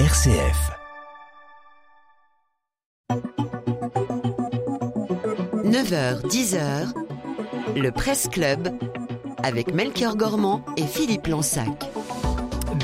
RCF. 9h, 10h, le Presse Club avec Melchior Gormand et Philippe Lansac.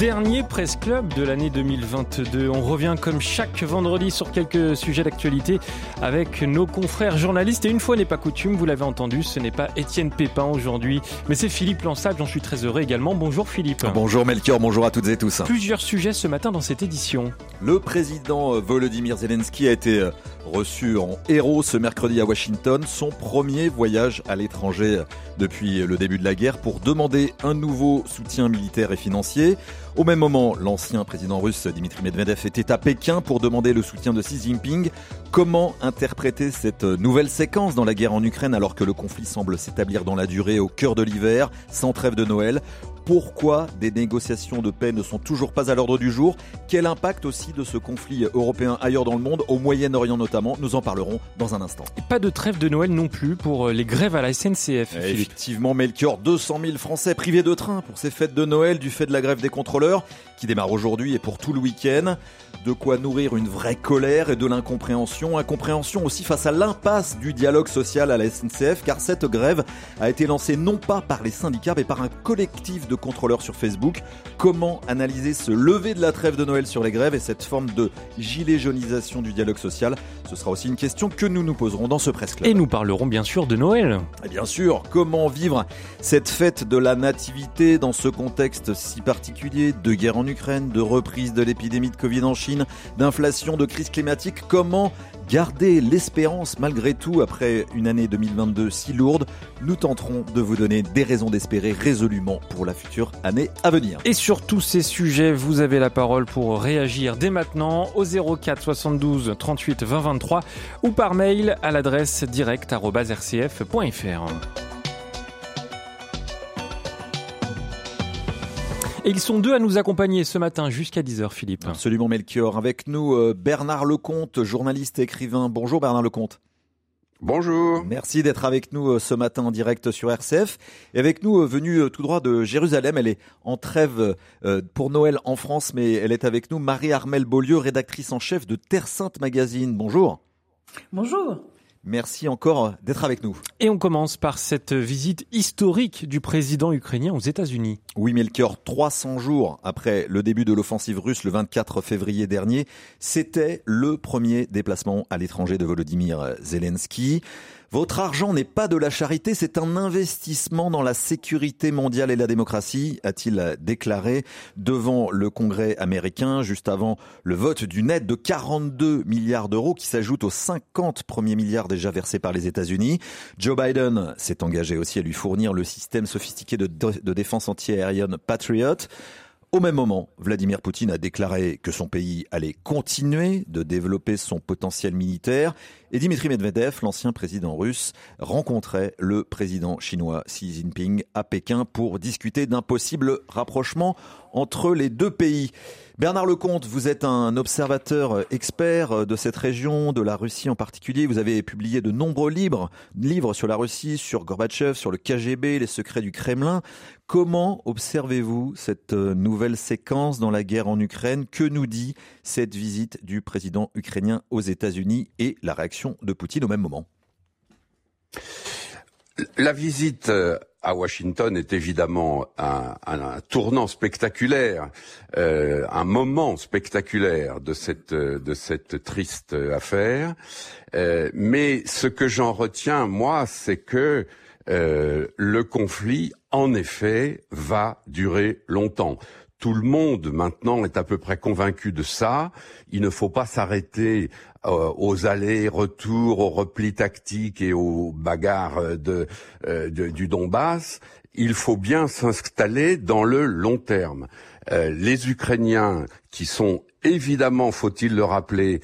Dernier Presse Club de l'année 2022. On revient comme chaque vendredi sur quelques sujets d'actualité avec nos confrères journalistes. Et une fois n'est pas coutume, vous l'avez entendu, ce n'est pas Étienne Pépin aujourd'hui, mais c'est Philippe Lansac. J'en suis très heureux également. Bonjour Philippe. Bonjour Melchior, bonjour à toutes et tous. Plusieurs sujets ce matin dans cette édition. Le président euh, Volodymyr Zelensky a été euh, reçu en héros ce mercredi à Washington, son premier voyage à l'étranger euh, depuis le début de la guerre pour demander un nouveau soutien militaire et financier. Au même moment, l'ancien président russe Dimitri Medvedev était à Pékin pour demander le soutien de Xi Jinping. Comment interpréter cette nouvelle séquence dans la guerre en Ukraine alors que le conflit semble s'établir dans la durée au cœur de l'hiver, sans trêve de Noël? Pourquoi des négociations de paix ne sont toujours pas à l'ordre du jour? Quel impact aussi de ce conflit européen ailleurs dans le monde, au Moyen-Orient notamment? Nous en parlerons dans un instant. Et pas de trêve de Noël non plus pour euh, les grèves à la SNCF. Effectivement, Melchior, 200 000 Français privés de train pour ces fêtes de Noël du fait de la grève des contrôleurs qui démarre aujourd'hui et pour tout le week-end. De quoi nourrir une vraie colère et de l'incompréhension. Incompréhension aussi face à l'impasse du dialogue social à la SNCF, car cette grève a été lancée non pas par les syndicats, mais par un collectif de contrôleurs sur Facebook. Comment analyser ce lever de la trêve de Noël sur les grèves et cette forme de gilet jaunisation du dialogue social? Ce sera aussi une question que nous nous poserons dans ce presse club. Et nous parlerons bien sûr de Noël. Et bien sûr, comment vivre cette fête de la nativité dans ce contexte si particulier de guerre en Ukraine, de reprise de l'épidémie de Covid en Chine d'inflation, de crise climatique? Comment garder l'espérance malgré tout après une année 2022 si lourde Nous tenterons de vous donner des raisons d'espérer résolument pour la future année à venir. Et sur tous ces sujets, vous avez la parole pour réagir dès maintenant au 04 72 38 20 23 ou par mail à l'adresse direct.rcf.fr. Et ils sont deux à nous accompagner ce matin jusqu'à 10h, Philippe. Absolument, Melchior. Avec nous, euh, Bernard Lecomte, journaliste et écrivain. Bonjour, Bernard Lecomte. Bonjour. Merci d'être avec nous euh, ce matin en direct sur RCF. Et avec nous, euh, venue tout droit de Jérusalem, elle est en trêve pour Noël en France, mais elle est avec nous, Marie-Armelle Beaulieu, rédactrice en chef de Terre Sainte Magazine. Bonjour. Bonjour. Merci encore d'être avec nous. Et on commence par cette visite historique du président ukrainien aux États-Unis. Oui, Melchior, 300 jours après le début de l'offensive russe le 24 février dernier, c'était le premier déplacement à l'étranger de Volodymyr Zelensky. Votre argent n'est pas de la charité, c'est un investissement dans la sécurité mondiale et la démocratie, a-t-il déclaré devant le Congrès américain juste avant le vote d'une aide de 42 milliards d'euros qui s'ajoute aux 50 premiers milliards déjà versés par les États-Unis. Joe Biden s'est engagé aussi à lui fournir le système sophistiqué de, de défense antiaérienne Patriot. Au même moment, Vladimir Poutine a déclaré que son pays allait continuer de développer son potentiel militaire et Dimitri Medvedev, l'ancien président russe, rencontrait le président chinois Xi Jinping à Pékin pour discuter d'un possible rapprochement entre les deux pays. Bernard Lecomte, vous êtes un observateur expert de cette région, de la Russie en particulier. Vous avez publié de nombreux livres, livres sur la Russie, sur Gorbatchev, sur le KGB, les secrets du Kremlin. Comment observez-vous cette nouvelle séquence dans la guerre en Ukraine? Que nous dit cette visite du président ukrainien aux États-Unis et la réaction de Poutine au même moment La visite euh, à Washington est évidemment un, tournant spectaculaire, euh, un moment spectaculaire de cette cette triste affaire. Euh, mais ce que j'en retiens moi, c'est que le conflit, en effet, va durer longtemps. Tout le monde maintenant est à peu près convaincu de ça. Il ne faut pas s'arrêter euh, aux allers-retours, aux replis tactiques et aux bagarres euh, de, du Donbass. Il faut bien s'installer dans le long terme. Euh, les Ukrainiens, qui sont évidemment, faut-il le rappeler,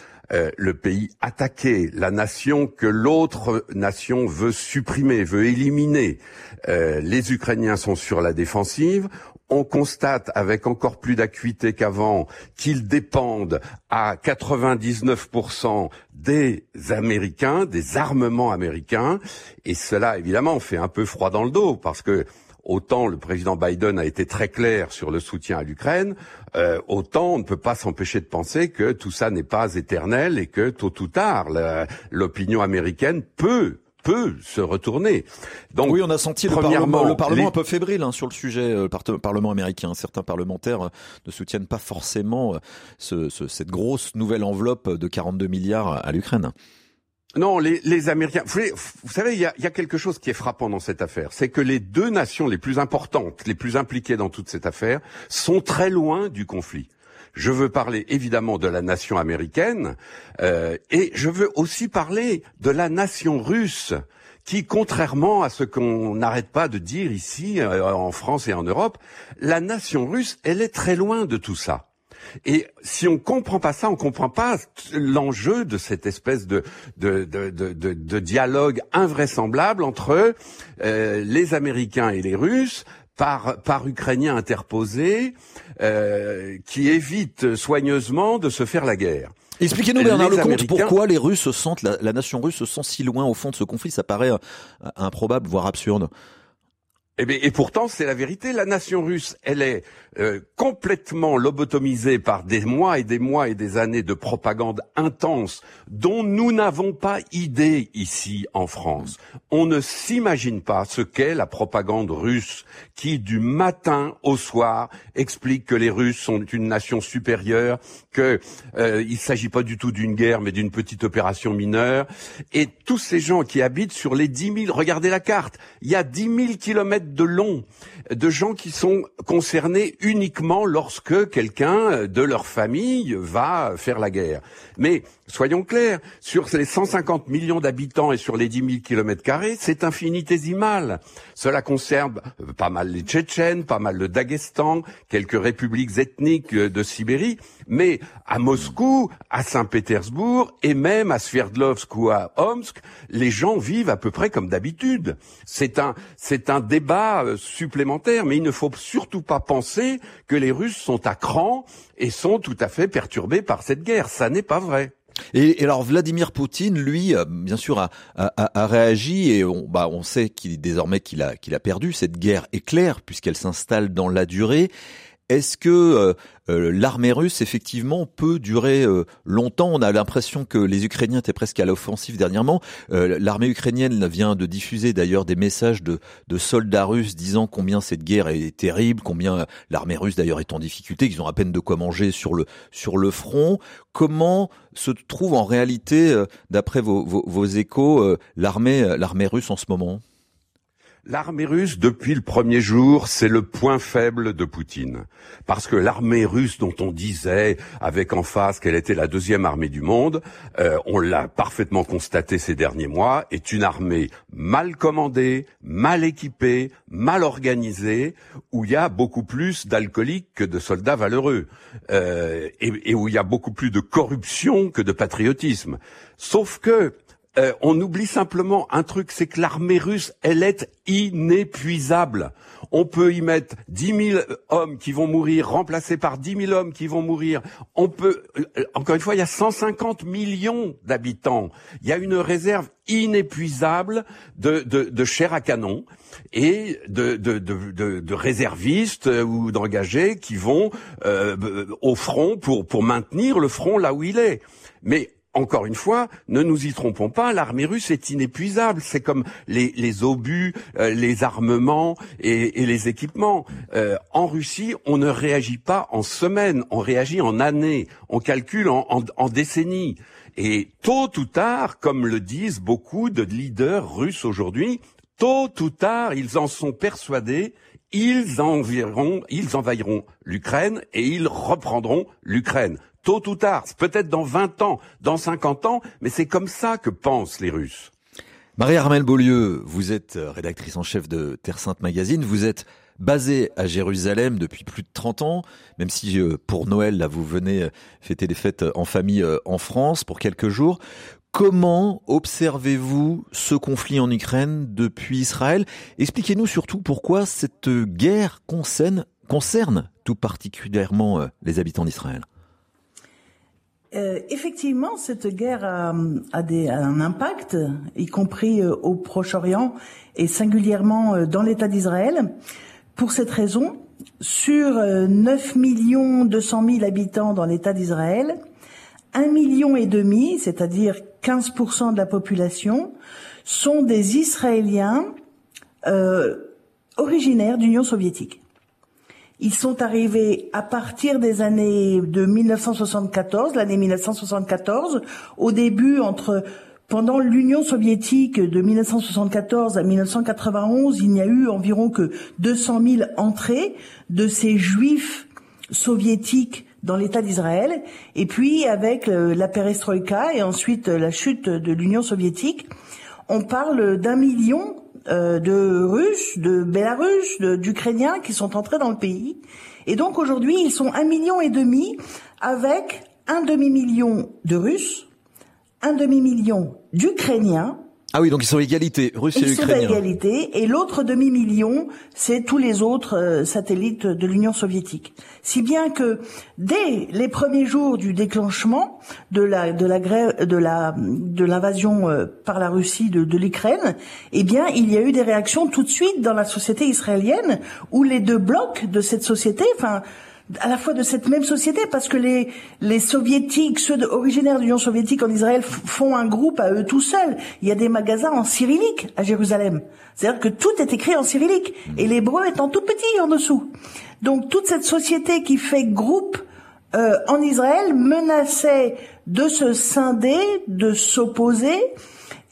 le pays attaqué, la nation que l'autre nation veut supprimer, veut éliminer. les Ukrainiens sont sur la défensive on constate avec encore plus d'acuité qu'avant qu'ils dépendent à 99% des Américains, des armements américains, et cela évidemment fait un peu froid dans le dos parce que autant le président Biden a été très clair sur le soutien à l'Ukraine, euh, autant on ne peut pas s'empêcher de penser que tout ça n'est pas éternel et que tôt ou tard, l'opinion américaine peut peut se retourner. Donc, oui, on a senti le Parlement, le Parlement un peu fébrile hein, sur le sujet, le euh, Parlement américain. Certains parlementaires euh, ne soutiennent pas forcément ce, ce, cette grosse nouvelle enveloppe de 42 milliards à l'Ukraine. Non, les, les Américains. Vous, savez, il y a, y a, quelque chose qui est frappant dans cette affaire, c'est que les deux nations les plus importantes, les plus impliquées dans toute cette affaire, sont très loin du conflit. Je veux parler évidemment de la nation américaine euh, et je veux aussi parler de la nation russe qui, contrairement à ce qu'on n'arrête pas de dire ici euh, en France et en Europe, la nation russe, elle est très loin de tout ça. Et si on comprend pas ça, on comprend pas l'enjeu de cette espèce de dialogue invraisemblable entre euh, les Américains et les Russes par, par Ukrainiens interposés euh, qui évitent soigneusement de se faire la guerre. Expliquez-nous Bernard Lecomte pourquoi les Russes se sentent, la, la, nation russe se sent si loin au fond de ce conflit? Ça paraît euh, improbable, voire absurde. Eh et pourtant, c'est la vérité. La nation russe, elle est euh, complètement lobotomisée par des mois et des mois et des années de propagande intense dont nous n'avons pas idée ici en France. On ne s'imagine pas ce qu'est la propagande russe qui, du matin au soir, explique que les Russes sont une nation supérieure, qu'il euh, ne s'agit pas du tout d'une guerre, mais d'une petite opération mineure. Et tous ces gens qui habitent sur les dix mille, regardez la carte, il y a dix mille kilomètres de long de gens qui sont concernés uniquement lorsque quelqu'un de leur famille va faire la guerre. Mais soyons clairs, sur les 150 millions d'habitants et sur les 10 000 kilomètres carrés, c'est infinitésimal. Cela concerne pas mal les Tchétchènes, pas mal le Daghestan, quelques républiques ethniques de Sibérie, mais à Moscou, à Saint-Pétersbourg et même à Sverdlovsk ou à Omsk, les gens vivent à peu près comme d'habitude. C'est un, c'est un débat euh, supplémentaire, mais il ne faut surtout pas penser que les Russes sont à cran et sont tout à fait perturbés par cette guerre. Ça n'est pas vrai. Et, alors Vladimir Poutine, lui, euh, bien sûr, a, réagi et on, bah, on sait qu'il désormais qu'il a, qu'il a perdu. Cette guerre est puisqu'elle s'installe dans la durée. Est-ce que euh, euh, l'armée russe, effectivement, peut durer euh, longtemps? On a l'impression que les Ukrainiens étaient presque à l'offensive dernièrement. l'armée ukrainienne vient de diffuser d'ailleurs des messages de, soldats russes disant combien cette guerre est terrible, combien l'armée russe d'ailleurs est en difficulté, qu'ils ont à peine de quoi manger sur le, front. Comment se trouve en réalité, d'après vos, vos, échos, l'armée russe en ce moment? L'armée russe, depuis le premier jour, c'est le point faible de Poutine. Parce que l'armée russe dont on disait, avec en face qu'elle était la deuxième armée du monde, euh, on l'a parfaitement constaté ces derniers mois, est une armée mal commandée, mal équipée, mal organisée, où il y a beaucoup plus d'alcooliques que de soldats valeureux, euh, et, et où il y a beaucoup plus de corruption que de patriotisme. Sauf que euh, on oublie simplement un truc, c'est que l'armée russe, elle est inépuisable. On peut y mettre 10 000 hommes qui vont mourir, remplacés par 10 000 hommes qui vont mourir. On peut, euh, encore une fois, il y a 150 millions d'habitants. Il y a une réserve inépuisable de, de, chair à canon et de, de, réservistes ou d'engagés qui vont euh, au front pour, pour maintenir le front là où il est. Mais encore une fois, ne nous y trompons pas, l'armée russe est inépuisable. C'est comme les, obus, euh, les armements et, les équipements. Euh, en Russie, on ne réagit pas en semaines, on réagit en années, on calcule en, en décennies. Et tôt ou tard, comme le disent beaucoup de leaders russes aujourd'hui, tôt ou tard, ils en sont persuadés, ils ils envahiront l'Ukraine et ils reprendront l'Ukraine tôt ou tard, peut-être dans 20 ans, dans 50 ans, mais c'est comme ça que pensent les Russes. Marie-Armelle Beaulieu, vous êtes euh, rédactrice en chef de Terre Sainte Magazine, vous êtes basée à Jérusalem depuis plus de 30 ans, même si euh, pour Noël, là, vous venez euh, fêter des fêtes en famille en France pour quelques jours. Comment observez-vous ce conflit en Ukraine depuis Israël? Expliquez-nous surtout pourquoi cette guerre concerne, concerne tout particulièrement les habitants d'Israël. Euh, effectivement, cette guerre a, a, un impact, y compris euh, au Proche-Orient et singulièrement euh, dans l'État d'Israël. Pour cette raison, sur 9 millions 200 000 habitants dans l'État d'Israël, 1 million et demi, c'est-à-dire 15% de la population, sont des Israéliens originaires d'Union soviétique. Ils sont arrivés à partir des années de 1974, l'année 1974, au début entre pendant l'Union soviétique de 1974 à 1991, il n'y a eu environ que 200 000 entrées de ces juifs soviétiques dans l'État d'Israël. Et puis avec la perestroïka et ensuite la chute de l'Union soviétique, on parle d'un million euh, de Russes, de Bélarusses, d'Ukrainiens qui sont entrés dans le pays. Et donc aujourd'hui, ils sont un million et demi avec un demi-million de Russes, un demi-million d'Ukrainiens ah oui, donc ils sont égalité, Russes et Ukrainiens. Ils sont à égalité, et l'autre demi-million, c'est tous les autres euh, satellites de l'Union soviétique. Si bien que dès les premiers jours du déclenchement de la de la grève de la de l'invasion euh, par la Russie de, de l'Ukraine, eh bien, il y a eu des réactions tout de suite dans la société israélienne où les deux blocs de cette société, enfin à la fois de cette même société, parce que les, les soviétiques, ceux originaires de l'Union soviétique en Israël, font un groupe à eux tout seuls. Il y a des magasins en cyrillique à Jérusalem. C'est-à-dire que tout est écrit en cyrillique, et l'hébreu étant tout petit en dessous. Donc toute cette société qui fait groupe euh, en Israël menaçait de se scinder, de s'opposer,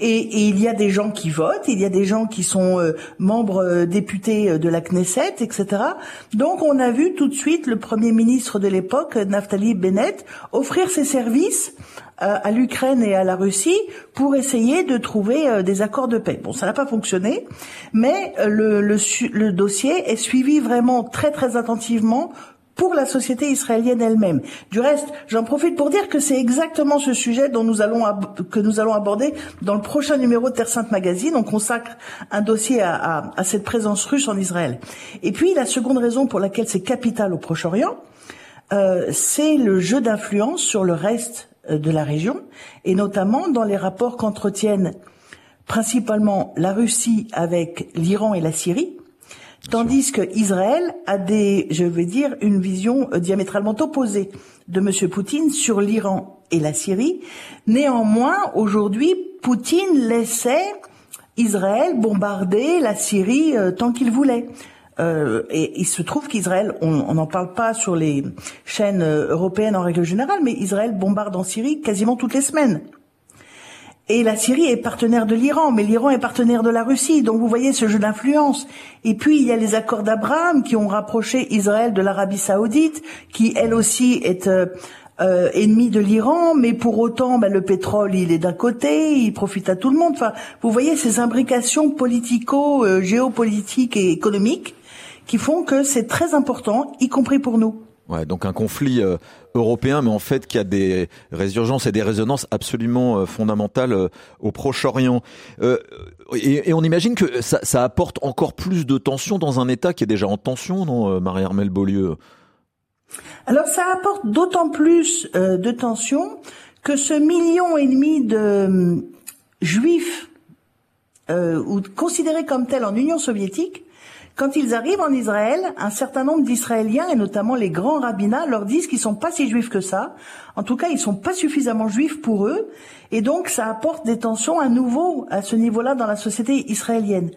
et, et, il y a des gens qui votent, il y a des gens qui sont euh, membres euh, députés euh, de la Knesset, etc. Donc on a vu tout de suite le Premier ministre de l'époque, Naftali Bennett, offrir ses services à l'Ukraine et à la Russie pour essayer de trouver des accords de paix. Bon, ça n'a pas fonctionné, mais le, le, le dossier est suivi vraiment très très attentivement pour la société israélienne elle-même. Du reste, j'en profite pour dire que c'est exactement ce sujet dont nous allons que nous allons aborder dans le prochain numéro de Terre Sainte Magazine. On consacre un dossier à, cette présence russe en Israël. Et puis la seconde raison pour laquelle c'est capital au Proche-Orient, euh, c'est le jeu d'influence sur le reste euh, de la région, et notamment dans les rapports qu'entretiennent principalement la Russie avec l'Iran et la Syrie Tandis que Israël a des, je veux dire, une vision euh, diamétralement opposée de M. Poutine sur l'Iran et la Syrie. Néanmoins, aujourd'hui, Poutine laissait Israël bombarder la Syrie euh, tant qu'il voulait. Euh, et il se trouve qu'Israël, on n'en parle pas sur les chaînes européennes en règle générale, mais Israël bombarde en Syrie quasiment toutes les semaines. Et la Syrie est partenaire de l'Iran, mais l'Iran est partenaire de la Russie. Donc vous voyez ce jeu d'influence. Et puis il y a les accords d'Abraham qui ont rapproché Israël de l'Arabie saoudite, qui elle aussi est euh, euh ennemie de l'Iran, mais pour autant ben, le pétrole il est d'un côté, il profite à tout le monde. Enfin, vous voyez ces imbrications politico, euh, et économiques qui font que c'est très important, y compris pour nous. Ouais, donc un conflit euh, européen, mais en fait qui a des résurgences et des résonances absolument euh, fondamentales euh, au Proche-Orient. Euh, et, on imagine que ça, ça, apporte encore plus de tension dans un État qui est déjà en tension, non, Marie-Armelle Beaulieu? Alors ça apporte d'autant plus de tension que ce million et demi de juifs ou considérés comme tels en Union soviétique quand ils arrivent en Israël, un certain nombre d'Israéliens, et notamment les grands rabbinats, leur disent qu'ils sont pas si juifs que ça. En tout cas, ils sont pas suffisamment juifs pour eux. Et donc, ça apporte des tensions à nouveau à ce niveau-là dans la société israélienne.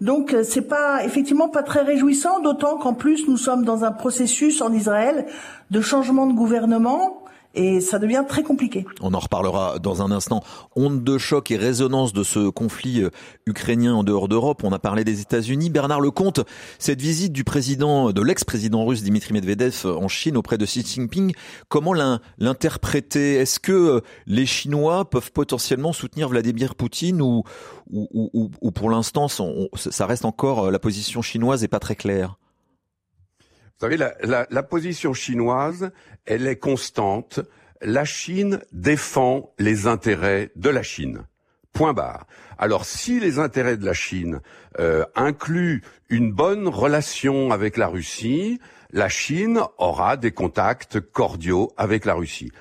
Donc, euh, c'est pas, effectivement, pas très réjouissant, d'autant qu'en plus, nous sommes dans un processus en Israël de changement de gouvernement et ça devient très compliqué. On en reparlera dans un instant. Onde de choc et résonance de ce conflit euh, ukrainien en dehors d'Europe. On a parlé des États-Unis. Bernard Lecomte, cette visite du président, de l'ex-président russe Dimitri Medvedev euh, en Chine auprès de Xi Jinping, comment l'interpréter? Est-ce que euh, les Chinois peuvent potentiellement soutenir Vladimir Poutine ou, ou, ou pour l'instant ça reste encore la position chinoise et pas très claire? Vous savez, la, position chinoise, elle est constante. La Chine défend les intérêts de la Chine. Point barre. Alors si les intérêts de la Chine euh, incluent une bonne relation avec la Russie, la Chine aura des contacts cordiaux avec la Russie.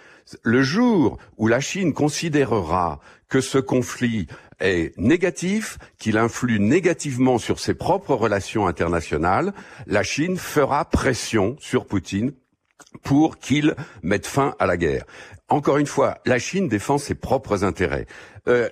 Le jour où la Chine considérera que ce conflit est négatif, qu'il influe négativement sur ses propres relations internationales, la Chine fera pression sur Poutine pour qu'il mette fin à la guerre. Encore une fois, la Chine défend ses propres intérêts. Euh,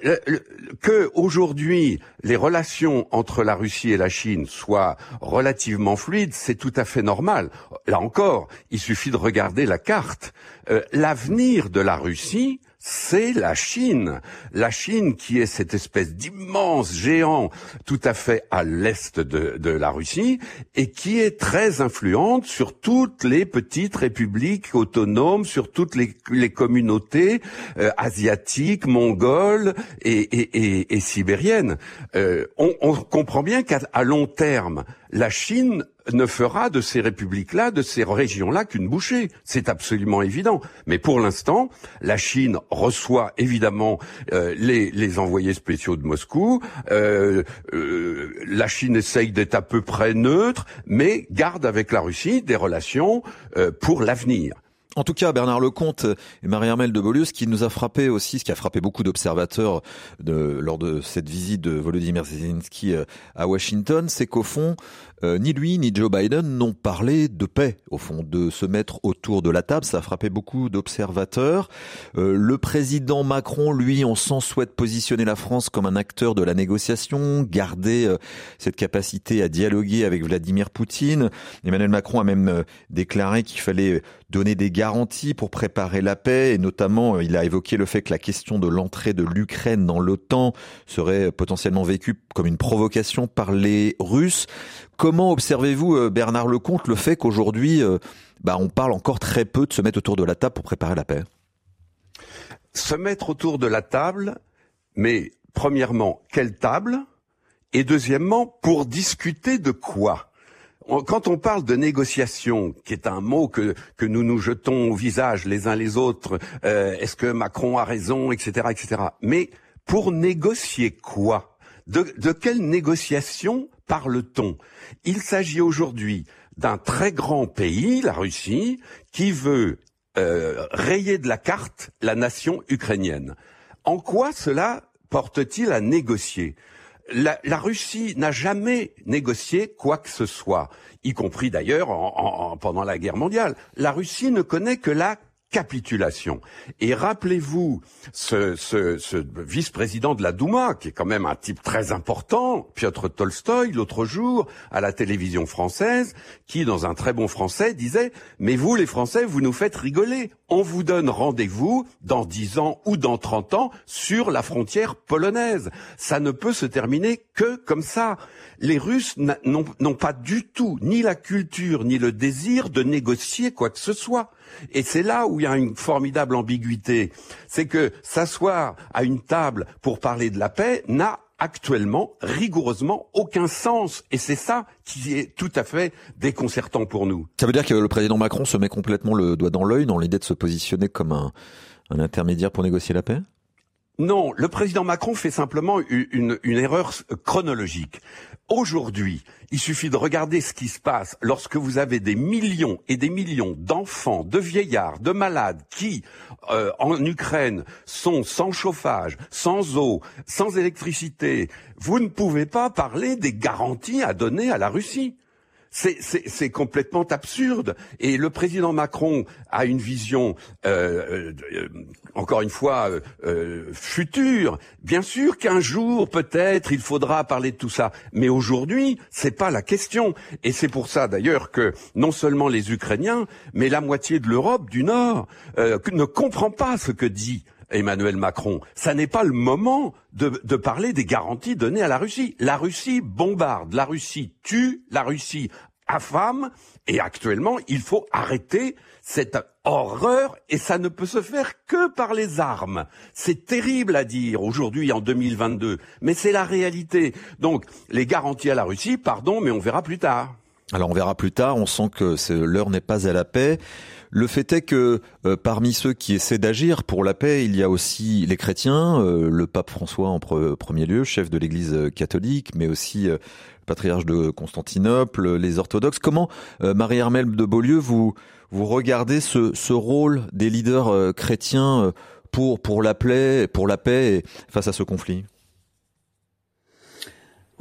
que aujourd'hui les relations entre la Russie et la Chine soient relativement fluides, c'est tout à fait normal. Là encore, il suffit de regarder la carte. Euh, l'avenir de la Russie, c'est la Chine. La Chine qui est cette espèce d'immense géant tout à fait à l'est de, la Russie et qui est très influente sur toutes les petites républiques autonomes, sur toutes les, communautés euh, asiatiques, mongoles et, sibériennes. Euh, on, on comprend bien qu'à long terme, la Chine ne fera de ces républiques-là, de ces régions-là qu'une bouchée. C'est absolument évident. Mais pour l'instant, la Chine reçoit évidemment euh, les, envoyés spéciaux de Moscou. Euh, euh, la Chine essaye d'être à peu près neutre, mais garde avec la Russie des relations pour l'avenir. En tout cas, Bernard Lecomte et Marie-Armelle de Beaulieu, ce qui nous a frappé aussi, ce qui a frappé beaucoup d'observateurs lors de cette visite de Volodymyr Zelensky à Washington, c'est qu'au fond, euh, ni lui ni Joe Biden n'ont parlé de paix, au fond, de se mettre autour de la table. Ça a frappé beaucoup d'observateurs. Euh, le président Macron, lui, on sent souhaite positionner la France comme un acteur de la négociation, garder euh, cette capacité à dialoguer avec Vladimir Poutine. Emmanuel Macron a même déclaré qu'il fallait donner des garanties pour préparer la paix et notamment il a évoqué le fait que la question de l'entrée de l'Ukraine dans l'OTAN serait potentiellement vécue comme une provocation par les Russes. Comment observez-vous, euh, Bernard Lecomte, le fait qu'aujourd'hui, euh, bah, on parle encore très peu de se mettre autour de la table pour préparer la paix? Se mettre autour de la table, mais premièrement, quelle table? Et deuxièmement, pour discuter de quoi? Quand on parle de négociation, qui est un mot que, nous nous jetons au visage les uns les autres, euh, est-ce que Macron a raison, etc., etc. Mais pour négocier quoi? De, de quelle négociation parle-t-on? Il s'agit aujourd'hui d'un très grand pays, la Russie, qui veut euh, rayer de la carte la nation ukrainienne. En quoi cela porte-t-il à négocier? La, Russie n'a jamais négocié quoi que ce soit, y compris d'ailleurs pendant la guerre mondiale. La Russie ne connaît que la capitulation. Et rappelez-vous, ce, ce, ce vice-président de la Douma, qui est quand même un type très important, Piotr Tolstoï, l'autre jour, à la télévision française, qui, dans un très bon français, disait « Mais vous, les Français, vous nous faites rigoler. On vous donne rendez-vous dans dix ans ou dans trente ans sur la frontière polonaise. Ça ne peut se terminer que comme ça. Les Russes n'ont pas du tout ni la culture ni le désir de négocier quoi que ce soit. Et c'est là où il y a une formidable ambiguïté. C'est que s'asseoir à une table pour parler de la paix n'a actuellement rigoureusement aucun sens. Et c'est ça qui est tout à fait déconcertant pour nous. Ça veut dire que le président Macron se met complètement le doigt dans l'œil dans l'idée de se positionner comme un, un intermédiaire pour négocier la paix? Non, le président Macron fait simplement une, erreur chronologique. Aujourd'hui, il suffit de regarder ce qui se passe lorsque vous avez des millions et des millions d'enfants, de vieillards, de malades qui, euh, en Ukraine, sont sans chauffage, sans eau, sans électricité. Vous ne pouvez pas parler des garanties à donner à la Russie. C'est complètement absurde. Et le président Macron a une vision, euh, euh, encore une fois, euh, future. Bien sûr qu'un jour, peut-être, il faudra parler de tout ça. Mais aujourd'hui, c'est pas la question. Et c'est pour ça, d'ailleurs, que non seulement les Ukrainiens, mais la moitié de l'Europe du Nord ne comprend pas ce que dit Emmanuel Macron. Ça n'est pas le moment de, parler des garanties données à la Russie. La Russie bombarde, la Russie tue, la Russie affame, et actuellement, il faut arrêter cette horreur, et ça ne peut se faire que par les armes. C'est terrible à dire aujourd'hui en 2022, mais c'est la réalité. Donc, les garanties à la Russie, pardon, mais on verra plus tard. Alors on verra plus tard, on sent que l'heure n'est pas à la paix. Le fait est que euh, parmi ceux qui essaient d'agir pour la paix, il y a aussi les chrétiens, euh, le pape François en premier lieu, chef de l'Église catholique, mais aussi euh, le patriarche de Constantinople, les orthodoxes. Comment, Marie-Armelle de Beaulieu, vous, vous regardez ce, ce rôle des leaders chrétiens pour, pour, la paix, pour la paix face à ce conflit?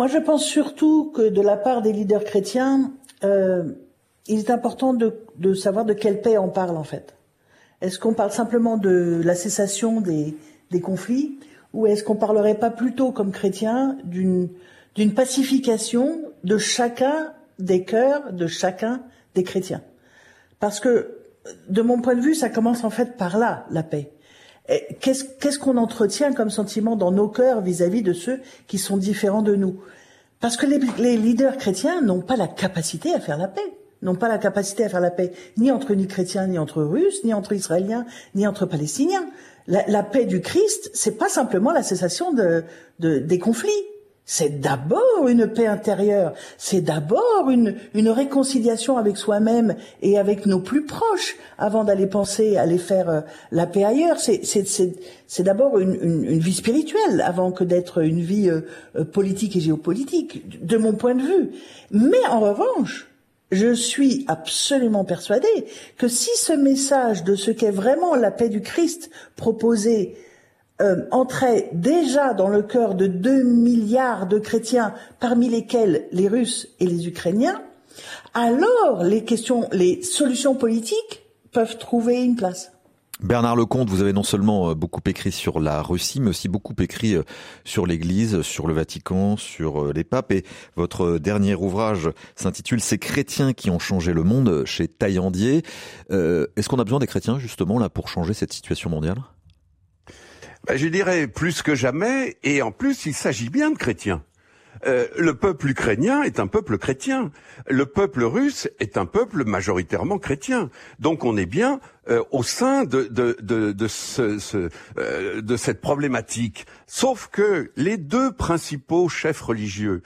Moi, je pense surtout que de la part des leaders chrétiens, il est important de, savoir de quelle paix on parle en fait. Est-ce qu'on parle simplement de la cessation des, conflits ou est-ce qu'on parlerait pas plutôt comme chrétien d'une pacification de chacun des cœurs de chacun des chrétiens? Parce que de mon point de vue, ça commence en fait par là la paix. Qu'est-ce qu'on entretient comme sentiment dans nos cœurs vis-à-vis de ceux qui sont différents de nous? Parce que les leaders chrétiens n'ont pas la capacité à faire la paix n'ont pas la capacité à faire la paix ni entre ni chrétiens, ni entre russes, ni entre israéliens, ni entre palestiniens. La, paix du Christ, c'est pas simplement la cessation de, des conflits. C'est d'abord une paix intérieure, c'est d'abord une, une réconciliation avec soi-même et avec nos plus proches avant d'aller penser aller faire euh, la paix ailleurs. C'est d'abord une, une, une, vie spirituelle avant que d'être une vie euh, euh, politique et géopolitique, de mon point de vue. Mais en revanche, je suis absolument persuadée que si ce message de ce qu'est vraiment la paix du Christ proposé euh, entrait déjà dans le cœur de deux milliards de chrétiens, parmi lesquels les Russes et les Ukrainiens, alors les questions, les solutions politiques peuvent trouver une place. Bernard Lecomte, vous avez non seulement euh, beaucoup écrit sur la Russie, mais aussi beaucoup écrit euh, sur l'Église, sur le Vatican, sur euh, les papes. Et votre dernier ouvrage s'intitule Ces chrétiens qui ont changé le monde chez Taillandier. Est-ce qu'on a besoin des chrétiens justement là pour changer cette situation mondiale? Ben, Je dirais plus que jamais. Et en plus, il s'agit bien de chrétiens. Euh, le peuple ukrainien est un peuple chrétien. Le peuple russe est un peuple majoritairement chrétien. Donc on est bien euh, au sein de, euh, de cette problématique. Sauf que les deux principaux chefs religieux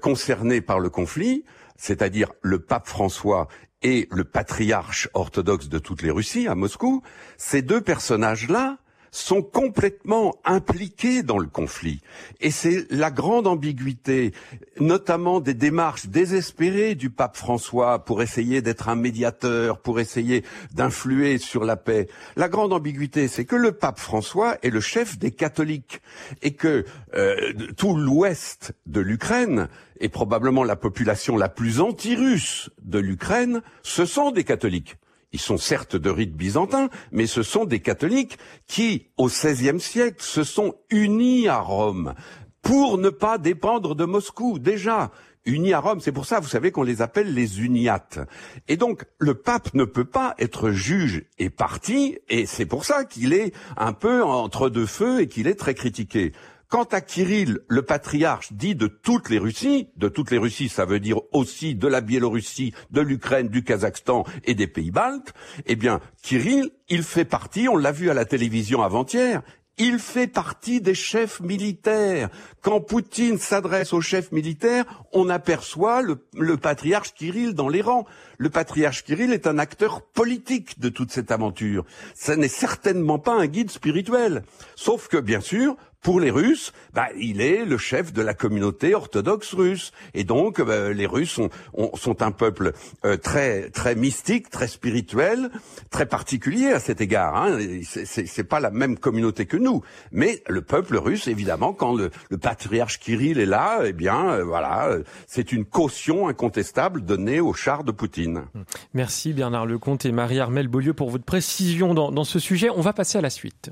concernés par le conflit, c'est-à-dire le pape François et le patriarche orthodoxe de toutes les Russies à Moscou, ces deux personnages-là sont complètement impliqués dans le conflit. Et c'est la grande ambiguïté, notamment des démarches désespérées du pape François pour essayer d'être un médiateur, pour essayer d'influer sur la paix. La grande ambiguïté, c'est que le pape François est le chef des catholiques et que euh, tout l'ouest de l'Ukraine et probablement la population la plus anti-russe de l'Ukraine, ce sont des catholiques. Ils sont certes de rite byzantin, mais ce sont des catholiques qui, au XVIe siècle, se sont unis à Rome pour ne pas dépendre de Moscou. Déjà, unis à Rome. C'est pour ça, vous savez, qu'on les appelle les uniates. Et donc, le pape ne peut pas être juge et parti, et c'est pour ça qu'il est un peu entre deux feux et qu'il est très critiqué. Quant à Kirill, le patriarche dit de toutes les Russies, de toutes les Russies, ça veut dire aussi de la Biélorussie, de l'Ukraine, du Kazakhstan et des pays baltes, eh bien, Kirill, il fait partie, on l'a vu à la télévision avant-hier, il fait partie des chefs militaires. Quand Poutine s'adresse aux chefs militaires, on aperçoit le, le, patriarche Kirill dans les rangs. Le patriarche Kirill est un acteur politique de toute cette aventure. Ce n'est certainement pas un guide spirituel. Sauf que, bien sûr, pour les Russes, bah, il est le chef de la communauté orthodoxe russe. Et donc, bah, les Russes sont, sont un peuple euh, très, très mystique, très spirituel, très particulier à cet égard. Hein. C'est pas la même communauté que nous. Mais le peuple russe, évidemment, quand le, patriarche Kirill est là, eh bien, euh, voilà, c'est une caution incontestable donnée au char de Poutine. Merci Bernard Lecomte et Marie-Armelle Beaulieu pour votre précision dans, dans ce sujet. On va passer à la suite.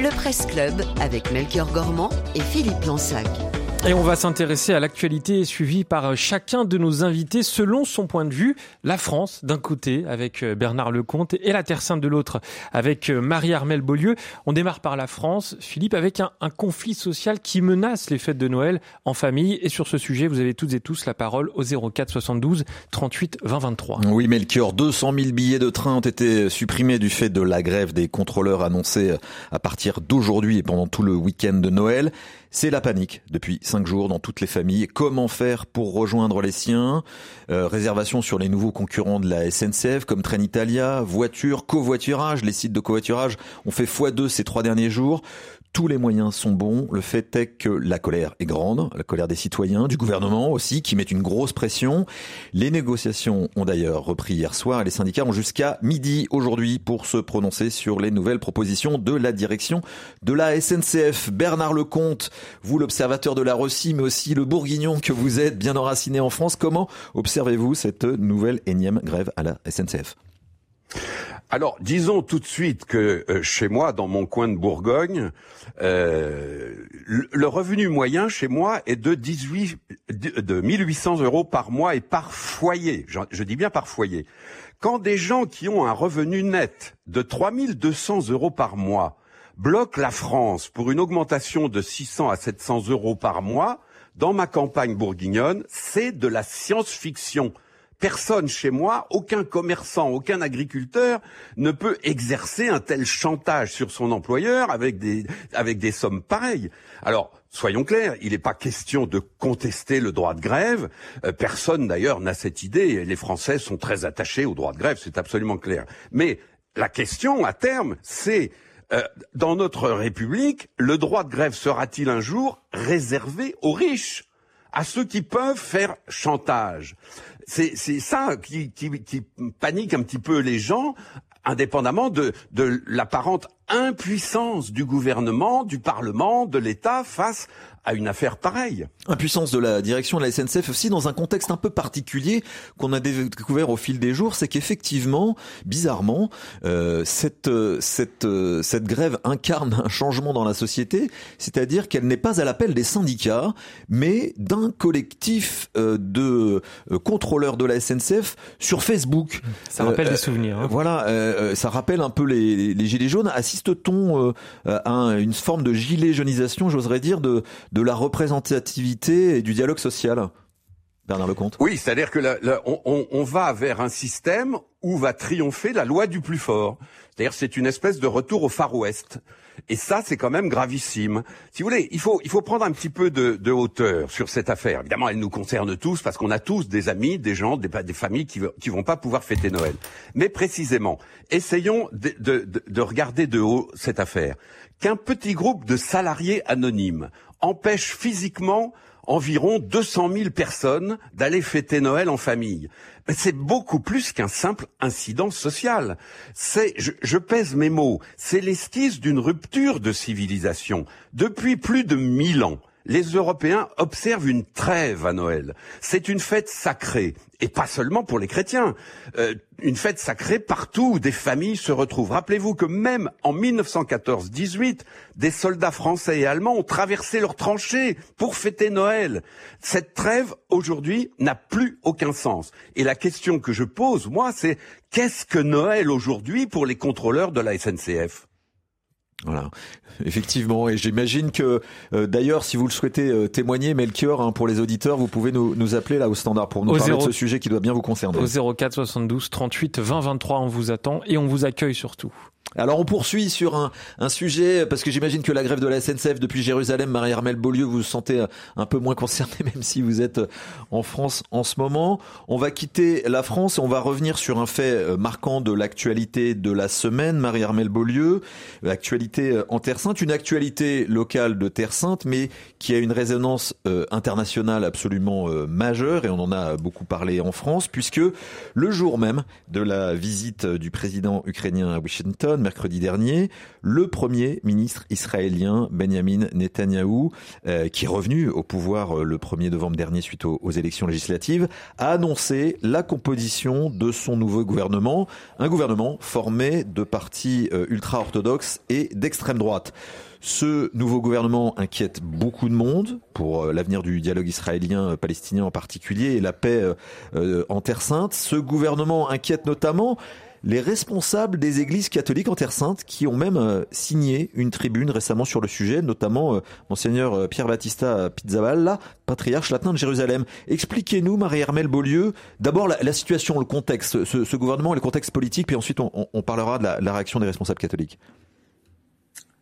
Le Presse Club avec Melchior Gormand et Philippe Lansac. Et on va s'intéresser à l'actualité suivie par chacun de nos invités selon son point de vue. La France d'un côté avec Bernard Lecomte et la Terre Sainte de l'autre avec Marie-Armelle Beaulieu. On démarre par la France, Philippe, avec un, conflit social qui menace les fêtes de Noël en famille. Et sur ce sujet, vous avez toutes et tous la parole au 04 72 38 20 23. Oui, Melchior, 200 000 billets de train ont été supprimés du fait de la grève des contrôleurs annoncée à partir d'aujourd'hui et pendant tout le week-end de Noël. C'est la panique depuis cinq jours dans toutes les familles. Comment faire pour rejoindre les siens euh, Réservation sur les nouveaux concurrents de la SNCF comme Trenitalia, voiture, covoiturage. Les sites de covoiturage ont fait x2 ces trois derniers jours. Tous les moyens sont bons. Le fait est que la colère est grande, la colère des citoyens, du gouvernement aussi, qui mettent une grosse pression. Les négociations ont d'ailleurs repris hier soir les syndicats ont jusqu'à midi aujourd'hui pour se prononcer sur les nouvelles propositions de la direction de la SNCF. Bernard Lecomte, vous l'observateur de la Russie, mais aussi le bourguignon que vous êtes, bien enraciné en France, comment observez-vous cette nouvelle énième grève à la SNCF alors, disons tout de suite que euh, chez moi, dans mon coin de Bourgogne, euh, le revenu moyen chez moi est de 18, de 1800 euros par mois et par foyer. Je, dis bien par foyer. Quand des gens qui ont un revenu net de 3200 euros par mois bloquent la France pour une augmentation de 600 à 700 euros par mois, dans ma campagne bourguignonne, c'est de la science-fiction personne chez moi, aucun commerçant, aucun agriculteur ne peut exercer un tel chantage sur son employeur avec des, avec des sommes pareilles. Alors, soyons clairs, il n'est pas question de contester le droit de grève. Euh, personne d'ailleurs n'a cette idée. Les Français sont très attachés au droit de grève, c'est absolument clair. Mais la question à terme, c'est euh, dans notre République, le droit de grève sera-t-il un jour réservé aux riches à ceux qui peuvent faire chantage? C'est ça qui, qui, panique un petit peu les gens, indépendamment de l'apparente impuissance du gouvernement, du Parlement, de l'État face à une affaire pareille. Impuissance de la direction de la SNCF aussi dans un contexte un peu particulier qu'on a découvert au fil des jours, c'est qu'effectivement, bizarrement, euh, cette cette cette grève incarne un changement dans la société, c'est-à-dire qu'elle n'est pas à l'appel des syndicats, mais d'un collectif euh, de euh, contrôleurs de la SNCF sur Facebook. Ça rappelle des souvenirs. Hein. Voilà, ça rappelle un peu les, les gilets jaunes. Assiste-t-on à une forme de gilet jaunisation, j'oserais dire, de de la représentativité et du dialogue social. Bernard Lecomte? Oui, c'est-à-dire que on, va vers un système où va triompher la loi du plus fort. C'est-à-dire c'est une espèce de retour au Far West. Et ça, c'est quand même gravissime. Si vous voulez, il faut, il faut prendre un petit peu de, hauteur sur cette affaire. Évidemment, elle nous concerne tous parce qu'on a tous des amis, des gens, des, familles qui, qui vont pas pouvoir fêter Noël. Mais précisément, essayons de, de, de regarder de haut cette affaire. Qu'un petit groupe de salariés anonymes empêche physiquement environ 200 000 personnes d'aller fêter Noël en famille. C'est beaucoup plus qu'un simple incident social. C'est, je, je pèse mes mots, c'est l'esquisse d'une rupture de civilisation. Depuis plus de mille ans, les Européens observent une trêve à Noël. C'est une fête sacrée, et pas seulement pour les chrétiens. Euh, une fête sacrée partout où des familles se retrouvent. Rappelez-vous que même en 1914-18, des soldats français et allemands ont traversé leurs tranchées pour fêter Noël. Cette trêve, aujourd'hui, n'a plus aucun sens. Et la question que je pose, moi, c'est qu'est-ce que Noël aujourd'hui pour les contrôleurs de la SNCF voilà, effectivement, et j'imagine que euh, d'ailleurs, si vous le souhaitez euh, témoigner, Melchior, hein, pour les auditeurs, vous pouvez nous, nous, appeler là au standard pour nous parler de ce sujet qui doit bien vous concerner. Au 04 72 38 20 23, on vous attend et on vous accueille surtout. Alors on poursuit sur un, un sujet, parce que j'imagine que la grève de la SNCF depuis Jérusalem, Marie-Armelle Beaulieu, vous vous sentez un peu moins concerné, même si vous êtes en France en ce moment. On va quitter la France et on va revenir sur un fait euh, marquant de l'actualité de la semaine, Marie-Armelle Beaulieu, l'actualité euh, en Terre Sainte, une actualité locale de Terre Sainte, mais qui a une résonance euh, internationale absolument majeure, et on en a beaucoup parlé en France, puisque le jour même de la visite du président ukrainien à Washington, mercredi dernier, le premier ministre israélien Benjamin Netanyahou, euh, qui est revenu au pouvoir euh, le 1er novembre dernier suite aux, élections législatives, a annoncé la composition de son nouveau gouvernement, un gouvernement formé de partis euh, ultra-orthodoxes et d'extrême droite. Ce nouveau gouvernement inquiète beaucoup de monde pour l'avenir du dialogue israélien-palestinien en particulier et la paix en Terre Sainte. Ce gouvernement inquiète notamment les responsables des églises catholiques en Terre Sainte qui ont même euh, signé une tribune récemment sur le sujet, notamment euh, monseigneur euh, Pierre Battista Pizzaballa, patriarche latin de Jérusalem. Expliquez-nous, Marie-Hermel Beaulieu, d'abord la, situation, le contexte, ce, gouvernement, le contexte politique, puis ensuite on, parlera de la, réaction des responsables catholiques.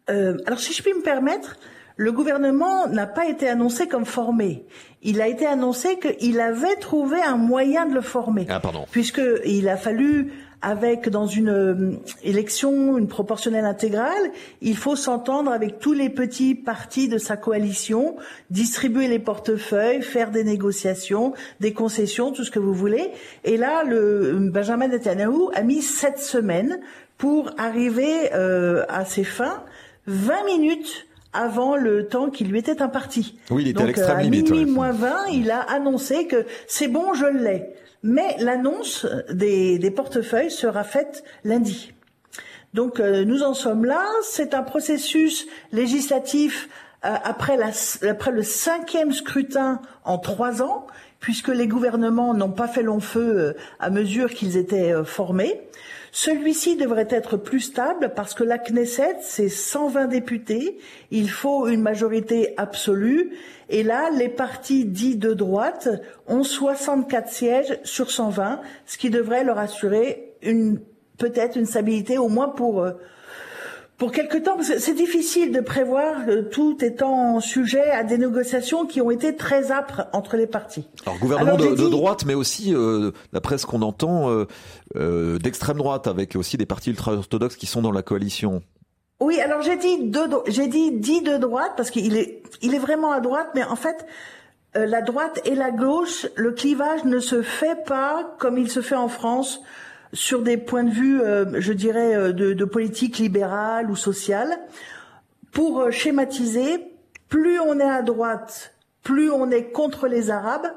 alors si je puis me permettre, le gouvernement n'a pas été annoncé comme formé. Il a été annoncé qu'il avait trouvé un moyen de le former. Ah, pardon. Puisqu'il a fallu avec dans une euh, élection, une proportionnelle intégrale, il faut s'entendre avec tous les petits partis de sa coalition, distribuer les portefeuilles, faire des négociations, des concessions, tout ce que vous voulez. Et là, le Benjamin Netanyahu a mis sept semaines pour arriver euh, à ses fins, 20 minutes avant le temps qui lui était imparti. Oui, il était à l'extrême limite. minuit moins 20, il a annoncé que c'est bon, je l'ai mais l'annonce des, portefeuilles sera faite lundi. Donc euh, nous en sommes là. C'est un processus législatif euh, après, le cinquième scrutin en trois ans, puisque les gouvernements n'ont pas fait long feu euh, à mesure qu'ils étaient formés. Celui-ci devrait être plus stable parce que la Knesset, c'est 120 députés, il faut une majorité absolue, et là, les partis dits de droite ont 64 sièges sur 120, ce qui devrait leur assurer une peut-être une stabilité au moins pour euh, pour quelque temps, c'est difficile de prévoir euh, tout étant sujet à des négociations qui ont été très âpres entre les partis. Alors gouvernement de, droite, mais aussi, euh, d'après ce qu'on entend, euh, d'extrême droite, avec aussi des partis ultra-orthodoxes qui sont dans la coalition. Oui, alors j'ai dit de, j'ai dit dit de droite parce qu'il est, il est vraiment à droite, mais en fait, la droite et la gauche, le clivage ne se fait pas comme il se fait en France sur des points de vue, euh, je dirais, euh, de, politique libérale ou sociale. Pour euh, schématiser, plus on est à droite, plus on est contre les Arabes,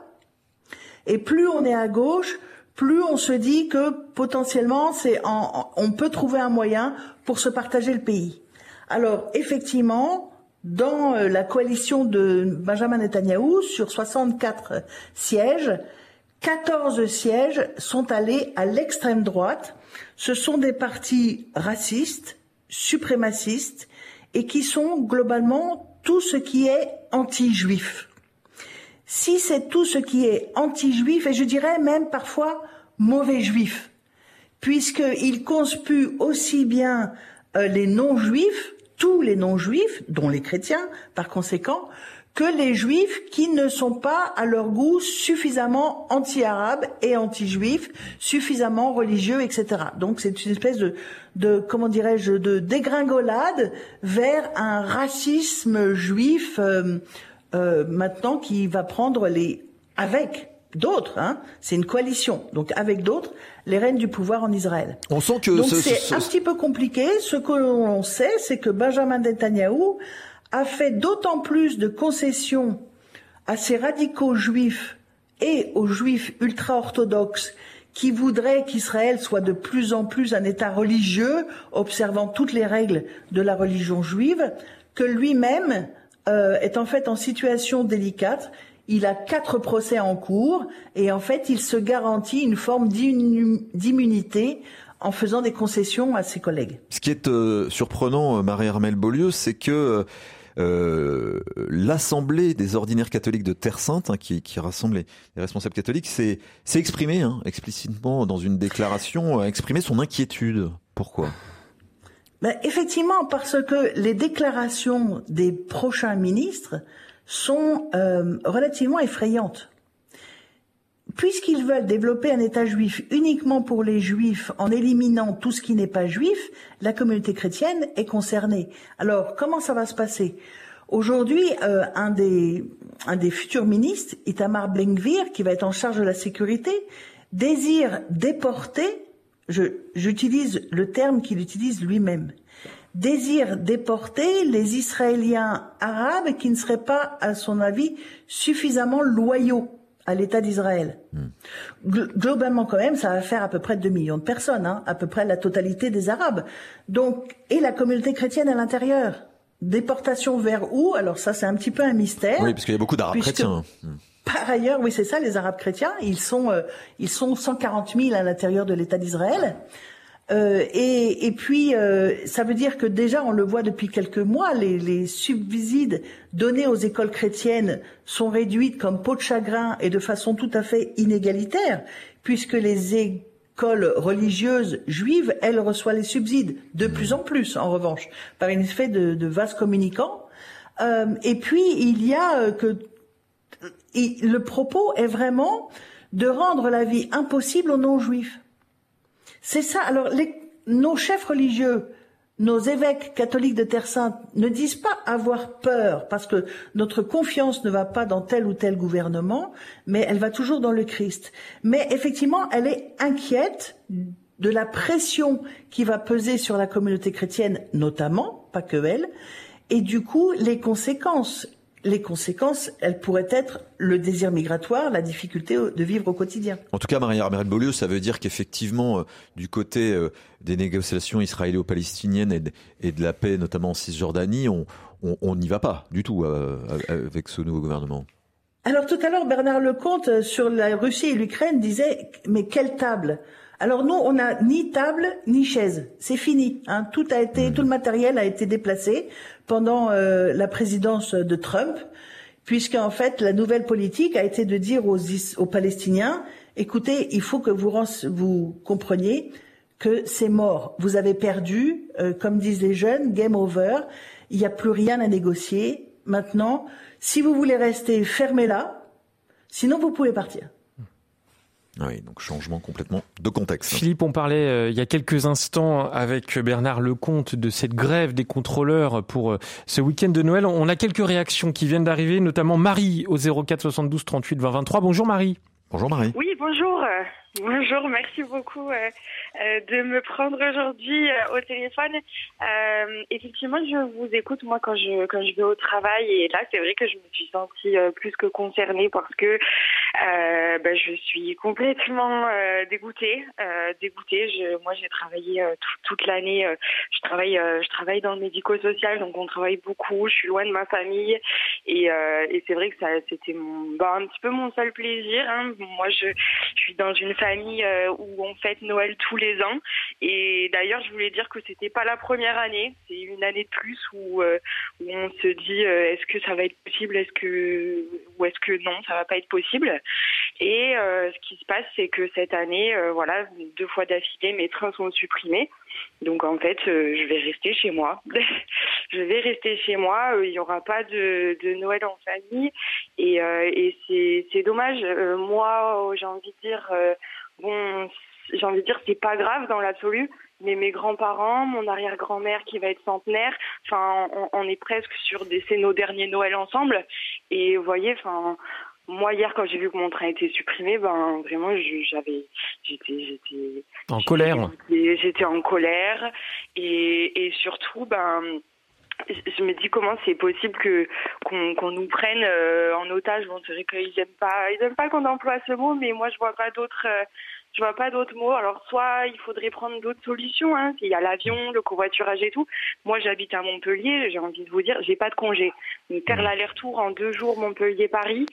et plus on est à gauche, plus on se dit que potentiellement, c'est on peut trouver un moyen pour se partager le pays. Alors effectivement, dans la coalition de Benjamin Netanyahou, sur 64 sièges, 14 sièges sont allés à l'extrême droite. Ce sont des partis racistes, suprémacistes, et qui sont globalement tout ce qui est anti-juif. Si c'est tout ce qui est anti-juif, et je dirais même parfois mauvais juif, puisqu'ils conspuent aussi bien euh, les non-juifs, tous les non-juifs, dont les chrétiens par conséquent, que les juifs qui ne sont pas à leur goût suffisamment anti-arabes et anti-juifs, suffisamment religieux, etc. Donc c'est une espèce de, de comment dirais-je, de dégringolade vers un racisme juif euh, euh, maintenant qui va prendre les avec d'autres, hein, c'est une coalition, donc avec d'autres, les rênes du pouvoir en Israël. On sent que donc c'est un petit peu compliqué. Ce que l'on sait, c'est que Benjamin Netanyahu a fait d'autant plus de concessions à ces radicaux juifs et aux juifs ultra-orthodoxes qui voudraient qu'Israël soit de plus en plus un État religieux, observant toutes les règles de la religion juive, que lui-même euh, est en fait en situation délicate. Il a quatre procès en cours et en fait il se garantit une forme d'immunité en faisant des concessions à ses collègues. Ce qui est euh, surprenant, euh, Marie-Armelle Beaulieu, c'est que l'Assemblée des ordinaires catholiques de Terre Sainte, hein, qui, rassemble les, responsables catholiques, s'est exprimé hein, explicitement dans une déclaration, a exprimé son inquiétude. Pourquoi? Ben, Effectivement, parce que les déclarations des prochains ministres sont euh, relativement effrayantes puisqu'ils veulent développer un État juif uniquement pour les juifs en éliminant tout ce qui n'est pas juif, la communauté chrétienne est concernée. Alors, comment ça va se passer? Aujourd'hui, euh, un, des, un des futurs ministres, Itamar Bengvir, qui va être en charge de la sécurité, désire déporter, j'utilise le terme qu'il utilise lui-même, désire déporter les Israéliens arabes qui ne seraient pas, à son avis, suffisamment loyaux à l'État d'Israël. Globalement, quand même, ça va faire à peu près 2 millions de personnes, hein, à peu près la totalité des Arabes. Donc, et la communauté chrétienne à l'intérieur. Déportation vers où? Alors ça, c'est un petit peu un mystère. Oui, parce qu'il y a beaucoup d'Arabes chrétiens. Par ailleurs, oui, c'est ça, les Arabes chrétiens. Ils sont, euh, ils sont 140 000 à l'intérieur de l'État d'Israël. Euh, et, et, puis, euh, ça veut dire que déjà, on le voit depuis quelques mois, les, les, subsides donnés aux écoles chrétiennes sont réduits comme peau de chagrin et de façon tout à fait inégalitaire, puisque les écoles religieuses juives, elles reçoivent les subsides de plus en plus, en revanche, par une effet de, de vase communicant. et puis il y a que le propos est vraiment de rendre la vie impossible aux non-juifs. C'est ça. Alors, nos chefs religieux, nos évêques catholiques de Terre Sainte ne disent pas avoir peur parce que notre confiance ne va pas dans tel ou tel gouvernement, mais elle va toujours dans le Christ. Mais effectivement, elle est inquiète de la pression qui va peser sur la communauté chrétienne, notamment, pas que elle, et du coup, les conséquences les conséquences, elles pourraient être le désir migratoire, la difficulté de vivre au quotidien. En tout cas, Marie-Armelle Beaulieu, ça veut dire qu'effectivement, euh, du côté euh, des négociations israélo-palestiniennes et, de la paix, notamment en Cisjordanie, on n'y va pas du tout euh, avec ce nouveau gouvernement. Alors tout à l'heure, Bernard Lecomte, sur la Russie et l'Ukraine, disait, mais quelle table? Alors nous, on n'a ni table ni chaise. C'est fini. Hein. Tout a été, mmh. tout le matériel a été déplacé pendant euh, la présidence de Trump, puisqu'en fait la nouvelle politique a été de dire aux, aux Palestiniens écoutez, il faut que vous, vous compreniez que c'est mort. Vous avez perdu, euh, comme disent les jeunes, game over. Il n'y a plus rien à négocier. Maintenant, si vous voulez rester, fermez-la. Sinon, vous pouvez partir. Oui, donc changement complètement de contexte. Philippe, on parlait euh, il y a quelques instants avec Bernard Lecomte de cette grève des contrôleurs pour euh, ce week-end de Noël. On a quelques réactions qui viennent d'arriver, notamment Marie au 04 72 38 20 23. Bonjour Marie. Bonjour Marie. Oui, bonjour. Bonjour, merci beaucoup euh, euh, de me prendre aujourd'hui euh, au téléphone. effectivement, je vous écoute moi quand je quand je vais au travail et là c'est vrai que je me suis sentie plus que concernée parce que ben, je suis complètement dégoûtée, dégoûtée. Je, moi j'ai travaillé toute l'année. je travaille je travaille dans le médico-social donc on travaille beaucoup. Je suis loin de ma famille et, et c'est vrai que ça c'était ben, un petit peu mon seul plaisir. Hein. Moi je, je suis dans une famille euh, où on fête Noël tous les ans. Et d'ailleurs, je voulais dire que c'était pas la première année, c'est une année de plus où, euh, où on se dit euh, est-ce que ça va être possible, est-ce que ou est-ce que non, ça va pas être possible? Et ce qui se passe, c'est que cette année, voilà, deux fois d'affilée, mes trains sont supprimés. Donc en fait, je vais rester chez moi. je vais rester chez moi. Il n'y aura pas de, Noël en famille. Et, et c'est dommage. moi, j'ai envie de dire, bon, j'ai envie de dire, c'est pas grave dans l'absolu, mais mes grands-parents, mon arrière-grand-mère qui va être centenaire, enfin, on, est presque sur des, c'est nos derniers Noël ensemble. Et vous voyez, enfin, moi hier quand j'ai vu que mon train était supprimé, ben vraiment, j'avais, j'étais, j'étais en colère. J'étais en colère et, et surtout, ben je me dis comment c'est possible que qu'on nous prenne euh, en otage. Bon, c'est vrai qu'ils aiment pas, ils aiment pas qu'on emploie ce mot, mais moi je vois pas d'autres. Euh, je vois pas d'autres mots. Alors soit il faudrait prendre d'autres solutions. Hein. Il y a l'avion, le covoiturage et tout. Moi j'habite à Montpellier. J'ai envie de vous dire, j'ai pas de congé. faire mmh. l'aller-retour en deux jours Montpellier-Paris,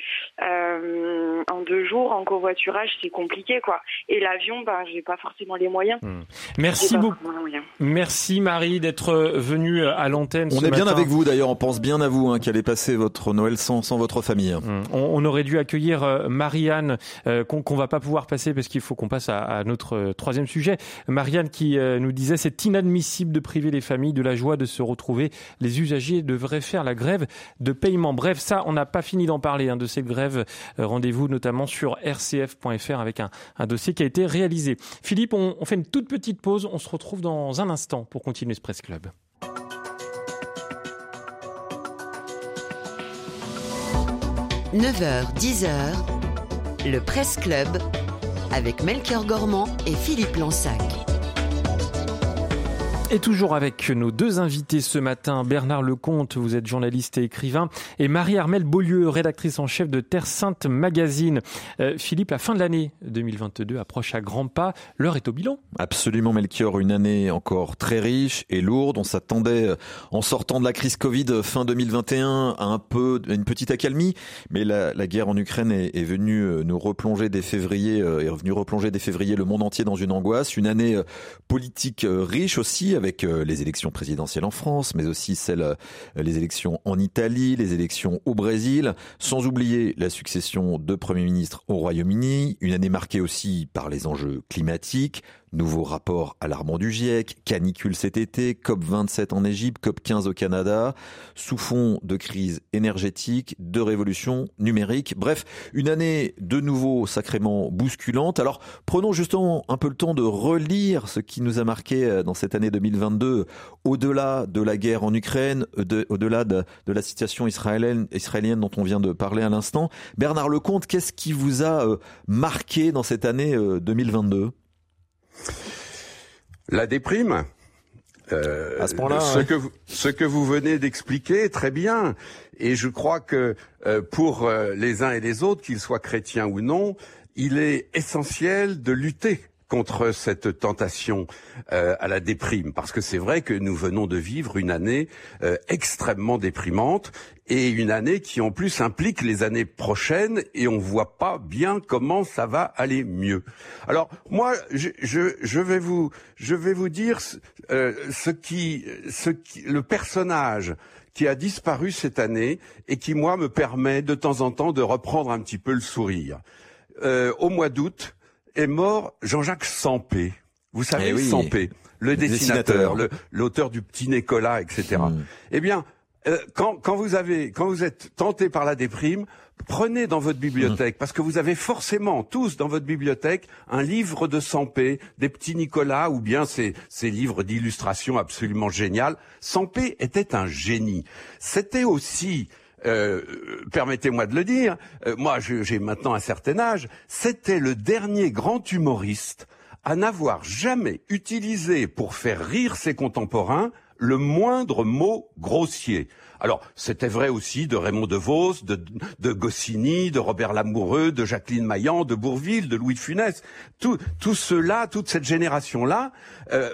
euh, en deux jours en covoiturage, c'est compliqué quoi. Et l'avion, ben j'ai pas forcément les moyens. Mmh. Merci beaucoup. Merci Marie d'être venue à l'antenne. On est bien avec vous d'ailleurs. On pense bien à vous hein, qui allez passer votre Noël sans, sans votre famille. Mmh. On, aurait dû accueillir euh, Marianne euh, qu'on va pas pouvoir passer parce qu'il faut qu'on passe à, notre euh, troisième sujet. Marianne qui euh, nous disait c'est inadmissible de priver les familles de la joie de se retrouver. Les usagers devraient faire la grève de paiement. Bref, ça, on n'a pas fini d'en parler hein, de cette grève. Euh, rendez-vous notamment sur rcf.fr avec un, dossier qui a été réalisé. Philippe, on, on fait une toute petite pause. On se retrouve dans un instant pour continuer ce Presse Club. 9h, 10h, le Presse Club avec Melchior Gormand et Philippe Lansac. Et toujours avec nos deux invités ce matin, Bernard Lecomte, vous êtes journaliste et écrivain, et Marie-Armelle Beaulieu, rédactrice en chef de Terre Sainte Magazine. Euh, Philippe, la fin de l'année 2022 approche à grands pas. L'heure est au bilan. Absolument, Melchior. Une année encore très riche et lourde. On s'attendait, euh, en sortant de la crise Covid euh, fin 2021, à un peu, une petite accalmie. Mais la, guerre en Ukraine est, est, venue nous replonger dès février, est revenue replonger dès février le monde entier dans une angoisse. Une année politique riche aussi avec euh, les élections présidentielles en France, mais aussi celles, euh, les élections en Italie, les élections au Brésil, sans oublier la succession de premiers ministres au Royaume-Uni, une année marquée aussi par les enjeux climatiques, Nouveau rapport alarmant du GIEC, canicule cet été, COP27 en Égypte, COP15 au Canada, sous fond de crise énergétique, de révolution numérique. Bref, une année de nouveau sacrément bousculante. Alors prenons justement un peu le temps de relire ce qui nous a marqué euh, dans cette année 2022, au-delà de la guerre en Ukraine, au-delà de, la situation israélienne, israélienne dont on vient de parler à l'instant. Bernard Lecomte, qu'est-ce qui vous a euh, marqué dans cette année 2022 la déprime. Euh, à ce point-là, ce que vous, ce que vous venez d'expliquer, très bien. Et je crois que euh, pour euh, les uns et les autres, qu'ils soient chrétiens ou non, il est essentiel de lutter contre cette tentation euh, à la déprime, parce que c'est vrai que nous venons de vivre une année euh, extrêmement déprimante et une année qui en plus implique les années prochaines et on voit pas bien comment ça va aller mieux. Alors moi, je, je, je vais vous je vais vous dire euh, ce qui ce qui le personnage qui a disparu cette année et qui moi me permet de temps en temps de reprendre un petit peu le sourire. au mois d'août, est mort Jean-Jacques Sampé. Vous savez, eh Sampé, le dessinateur, l'auteur du Petit Nicolas, etc. Hmm. Eh bien, euh, quand, quand, vous avez, quand vous êtes tenté par la déprime, prenez dans votre bibliothèque, hmm. parce que vous avez forcément tous dans votre bibliothèque un livre de Sampé, des petits Nicolas, ou bien ces, ces livres d'illustration absolument géniales. Sampé était un génie. C'était aussi euh, permettez-moi de le dire, euh, moi j'ai maintenant un certain âge, c'était le dernier grand humoriste à n'avoir jamais utilisé pour faire rire ses contemporains le moindre mot grossier. Alors, c'était vrai aussi de Raymond DeVos, de, de Goscinny, de Robert Lamoureux, de Jacqueline Maillan, de Bourville, de Louis de Funès. Tout, tout cela, toute cette génération-là, euh,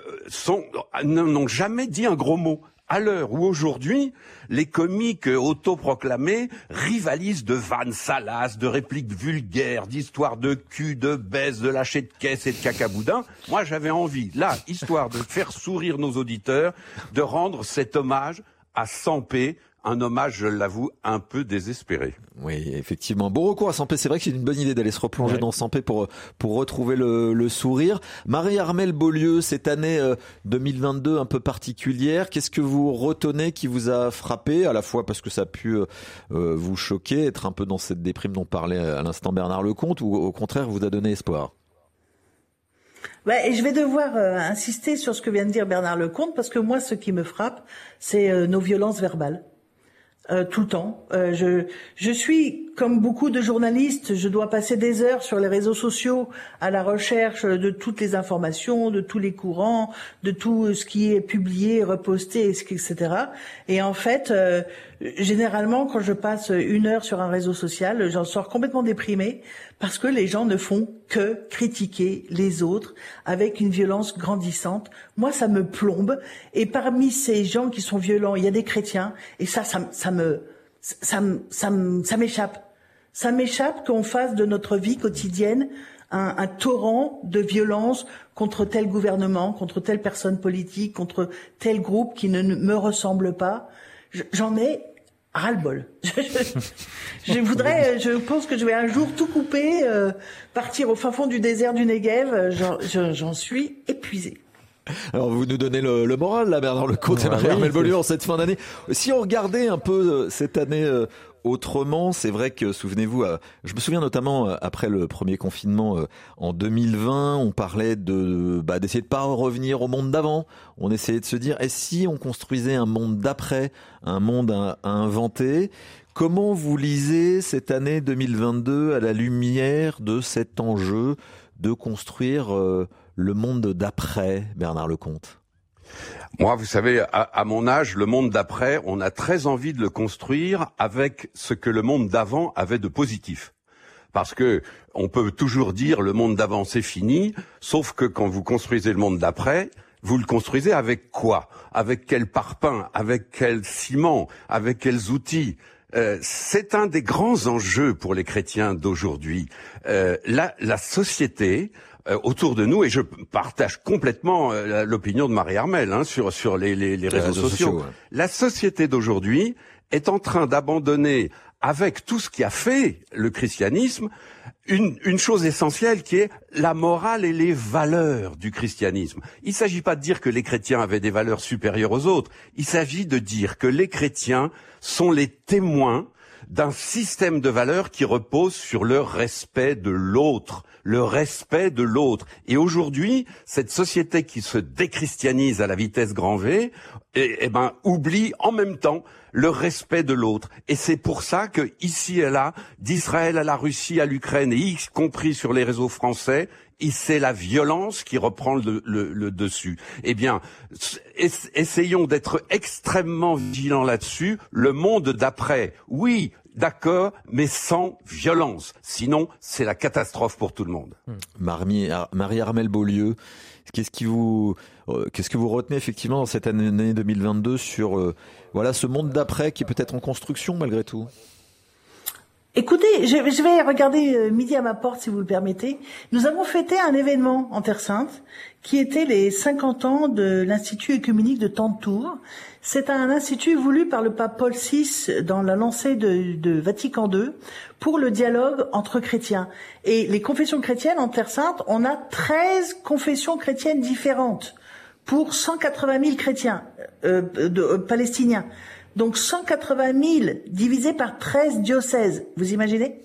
n'ont jamais dit un gros mot à l'heure où aujourd'hui, les comiques autoproclamés rivalisent de vannes salaces, de répliques vulgaires, d'histoires de cul, de baisse, de lâcher de caisse et de cacaboudin, moi j'avais envie, là, histoire de faire sourire nos auditeurs, de rendre cet hommage à Sampé, un hommage, je l'avoue, un peu désespéré. Oui, effectivement. Bon recours à Sampé. C'est vrai que c'est une bonne idée d'aller se replonger dans Sampé pour pour retrouver le, le sourire. Marie-Armelle Beaulieu, cette année 2022 euh, un peu particulière, qu'est-ce que vous retenez qui vous a frappé, à la fois parce que ça a pu euh, euh, vous choquer, être un peu dans cette déprime dont parlait à l'instant Bernard Lecomte, ou au contraire vous a donné espoir? Bah, et je vais devoir insister sur ce que vient de dire Bernard Lecomte, parce que moi, ce qui me frappe, c'est nos violences verbales. Euh, tout le temps. Euh, je, je suis comme beaucoup de journalistes, je dois passer des heures sur les réseaux sociaux à la recherche de toutes les informations, de tous les courants, de tout ce qui est publié, reposté, etc. Et en fait, euh, généralement, quand je passe une heure sur un réseau social, j'en sors complètement déprimé parce que les gens ne font que critiquer les autres avec une violence grandissante. Moi, ça me plombe. Et parmi ces gens qui sont violents, il y a des chrétiens. Et ça, ça, ça me, ça, ça, ça m'échappe. Ça m'échappe qu'on fasse de notre vie quotidienne un, un, torrent de violence contre tel gouvernement, contre telle personne politique, contre tel groupe qui ne me ressemble pas. J'en ai ras-le-bol. je, voudrais, je pense que je vais un jour tout couper, euh, partir au fin fond du désert du Negev. J'en suis épuisé. Alors vous nous donnez le, le moral là Bernard Lecomte et Marie-Armelle en cette fin d'année. Si on regardait un peu euh, cette année euh, autrement, c'est vrai que souvenez-vous, euh, je me souviens notamment après le premier confinement en 2020, on parlait de bah, d'essayer de pas revenir au monde d'avant. On essayait de se dire et si on construisait un monde d'après, un monde à, à inventer. Comment vous lisez cette année 2022 à la lumière de cet enjeu de construire le monde d'après, Bernard Lecomte? Moi, vous savez, à, mon âge, le monde d'après, on a très envie de le construire avec ce que le monde d'avant avait de positif. Parce que on peut toujours dire le monde d'avant c'est fini, sauf que quand vous construisez le monde d'après, vous le construisez avec quoi? Avec quel parpaing? Avec quel ciment? Avec quels outils? Euh, c'est un des grands enjeux pour les chrétiens d'aujourd'hui. Euh, la, société euh, autour de nous, et je partage complètement euh, l'opinion de Marie-Armelle hein, sur, sur les, les, les réseaux, sociaux, la société d'aujourd'hui est en train d'abandonner avec tout ce qui a fait le christianisme, une, une, chose essentielle qui est la morale et les valeurs du christianisme. Il ne s'agit pas de dire que les chrétiens avaient des valeurs supérieures aux autres, il s'agit de dire que les chrétiens sont les témoins d'un système de valeurs qui repose sur le respect de l'autre, le respect de l'autre. Et aujourd'hui, cette société qui se déchristianise à la vitesse grand V, eh, eh ben, oublie en même temps le respect de l'autre. Et c'est pour ça que ici et là, d'Israël à la Russie, à l'Ukraine, et y compris sur les réseaux français, c'est la violence qui reprend le, le dessus. Eh bien, essayons d'être extrêmement vigilants là-dessus. Le monde d'après, oui, d'accord, mais sans violence. Sinon, c'est la catastrophe pour tout le monde. Marie-Armelle Beaulieu, qu'est-ce qui vous, qu'est-ce que vous retenez effectivement dans cette année 2022 sur euh, voilà ce monde d'après qui est peut-être en construction malgré tout? Écoutez, je, vais regarder euh, midi à ma porte si vous le permettez. Nous avons fêté un événement en Terre Sainte qui était les 50 ans de l'Institut écuménique de Tantour. C'est un institut voulu par le pape Paul VI dans la lancée de, de, Vatican II pour le dialogue entre chrétiens. Et les confessions chrétiennes en Terre Sainte, on a 13 confessions chrétiennes différentes pour 180 000 chrétiens euh, de, euh, palestiniens. Donc 180 000 divisé par 13 diocèses. Vous imaginez?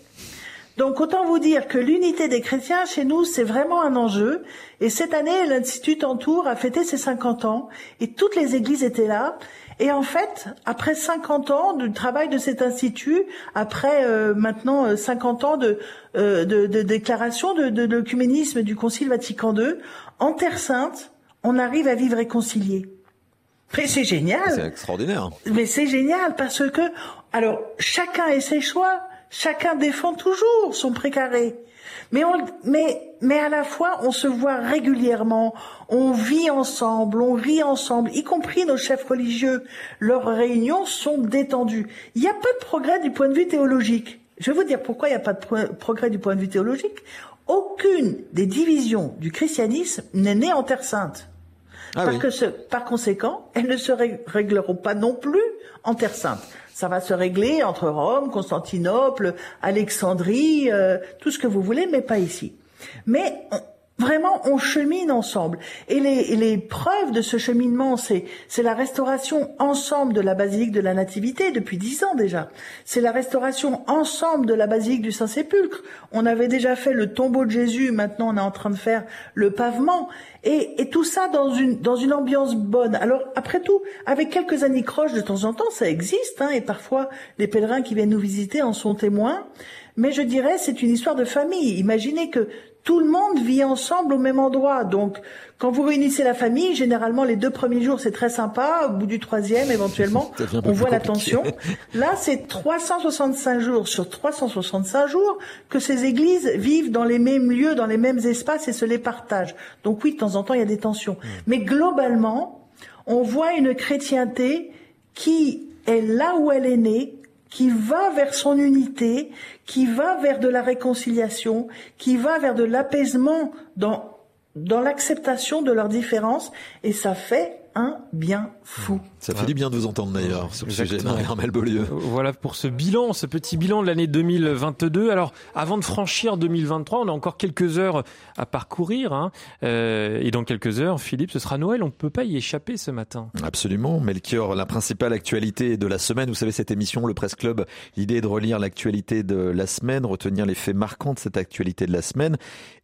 Donc autant vous dire que l'unité des chrétiens chez nous, c'est vraiment un enjeu. Et cette année, l'Institut Tantour a fêté ses 50 ans et toutes les églises étaient là. Et en fait, après 50 ans du travail de cet institut, après euh, maintenant 50 ans de, de, de déclaration de, de du Concile Vatican II, en Terre Sainte, on arrive à vivre réconcilié. Mais c'est génial. C'est extraordinaire. Mais c'est génial parce que, alors, chacun a ses choix, chacun défend toujours son précaré. Mais on, mais, mais à la fois, on se voit régulièrement, on vit ensemble, on rit ensemble, y compris nos chefs religieux. Leurs réunions sont détendues. Il n'y a pas de progrès du point de vue théologique. Je vais vous dire pourquoi il n'y a pas de progrès du point de vue théologique. Aucune des divisions du christianisme n'est née en Terre Sainte. Ah Parce que par conséquent, elles ne se régleront pas non plus en Terre Sainte. Ça va se régler entre Rome, Constantinople, Alexandrie, euh, tout ce que vous voulez, mais pas ici. Mais Vraiment, on chemine ensemble. Et les, les preuves de ce cheminement, c'est, c'est la restauration ensemble de la basilique de la Nativité depuis dix ans déjà. C'est la restauration ensemble de la basilique du Saint-Sépulcre. On avait déjà fait le tombeau de Jésus, maintenant on est en train de faire le pavement. Et, et tout ça dans une, dans une ambiance bonne. Alors, après tout, avec quelques anicroches de temps en temps, ça existe, hein, et parfois les pèlerins qui viennent nous visiter en sont témoins. Mais je dirais, c'est une histoire de famille. Imaginez que tout le monde vit ensemble au même endroit. Donc, quand vous réunissez la famille, généralement les deux premiers jours c'est très sympa. Au bout du troisième, éventuellement, on voit la tension. Là, c'est 365 jours sur 365 jours que ces églises vivent dans les mêmes lieux, dans les mêmes espaces et se les partagent. Donc oui, de temps en temps, il y a des tensions. Hmm. Mais globalement, on voit une chrétienté qui est là où elle est née, qui va vers son unité, qui va vers de la réconciliation, qui va vers de l'apaisement dans, dans l'acceptation de leurs différences, et ça fait un bien fou. Ça fait du bien de vous entendre d'ailleurs sur le sujet, Marie-Armelle Beaulieu. Voilà pour ce bilan, ce petit bilan de l'année 2022. Alors, avant de franchir 2023, on a encore quelques heures à parcourir. Hein. Euh, et dans quelques heures, Philippe, ce sera Noël. On ne peut pas y échapper ce matin. Absolument. Melchior, la principale actualité de la semaine, vous savez, cette émission, le Presse Club, l'idée est de relire l'actualité de la semaine, retenir les faits marquants de cette actualité de la semaine.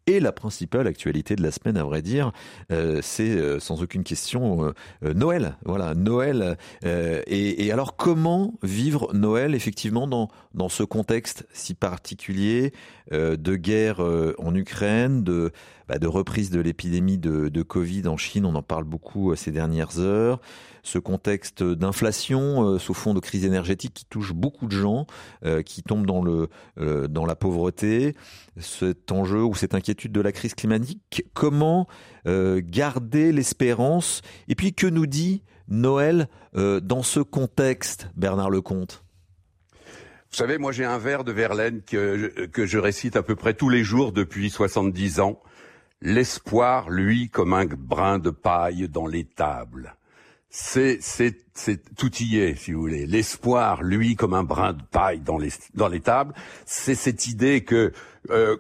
Et la principale actualité de la semaine, à vrai dire, euh, c'est euh, sans aucune question Noël. Voilà, Noël. Et, et, alors, comment vivre Noël effectivement dans dans ce contexte si particulier de guerre en Ukraine, de bah, de reprise de l'épidémie de, de Covid en Chine. On en parle beaucoup ces dernières heures ce contexte d'inflation euh, sous fond de crise énergétique qui touche beaucoup de gens, euh, qui tombent dans le euh, dans la pauvreté, cet enjeu ou cette inquiétude de la crise climatique. Comment garder l'espérance? Et puis que nous dit Noël dans ce contexte, Bernard Lecomte? Vous savez, moi j'ai un vers de Verlaine que, que je récite à peu près tous les jours depuis 70 ans. L'espoir, lui, comme un brin de paille dans l'étable c'est c'est c'est tout y est, si vous voulez. L'espoir, lui, comme un brin de paille dans les c'est cette idée que euh,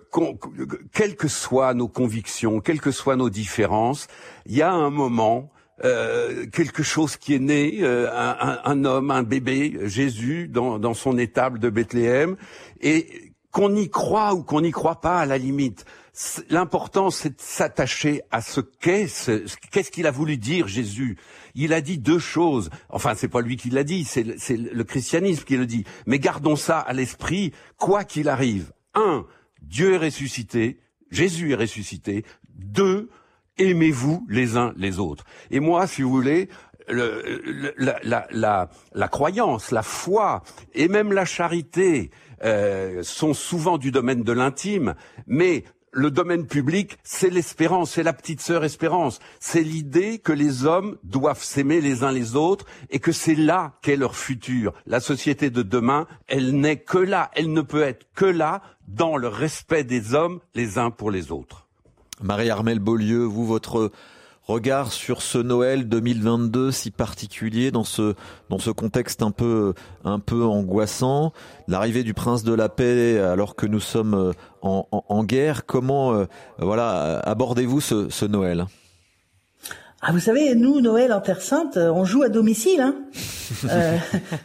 quelles que soient nos convictions, quelles que soient nos différences, il y a un moment euh, quelque chose qui est né, euh, un, un, homme, un bébé, Jésus, dans, dans son étable de Bethléem, et qu'on y croit ou qu'on n'y croit pas, à la limite. L'important, c'est de s'attacher à ce qu'est, qu'est-ce qu'il a voulu dire Jésus. Il a dit deux choses. Enfin, c'est pas lui qui l'a dit, c'est le christianisme qui le dit. Mais gardons ça à l'esprit, quoi qu'il arrive. Un, Dieu est ressuscité, Jésus est ressuscité. Deux, aimez-vous les uns les autres. Et moi, si vous voulez, la, croyance, la foi et même la charité euh, sont souvent du domaine de l'intime, mais le domaine public, c'est l'espérance, c'est la petite sœur espérance. C'est l'idée que les hommes doivent s'aimer les uns les autres et que c'est là qu'est leur futur. La société de demain, elle n'est que là, elle ne peut être que là dans le respect des hommes les uns pour les autres. Marie-Armelle Beaulieu, vous, votre regard sur ce Noël 2022 si particulier dans ce dans ce contexte un peu un peu angoissant, l'arrivée du prince de la paix alors que nous sommes euh, en, en, guerre. Comment euh, voilà abordez-vous ce, ce Noël? Ah, vous savez, nous, Noël en Terre Sainte, euh, on joue à domicile. Hein euh,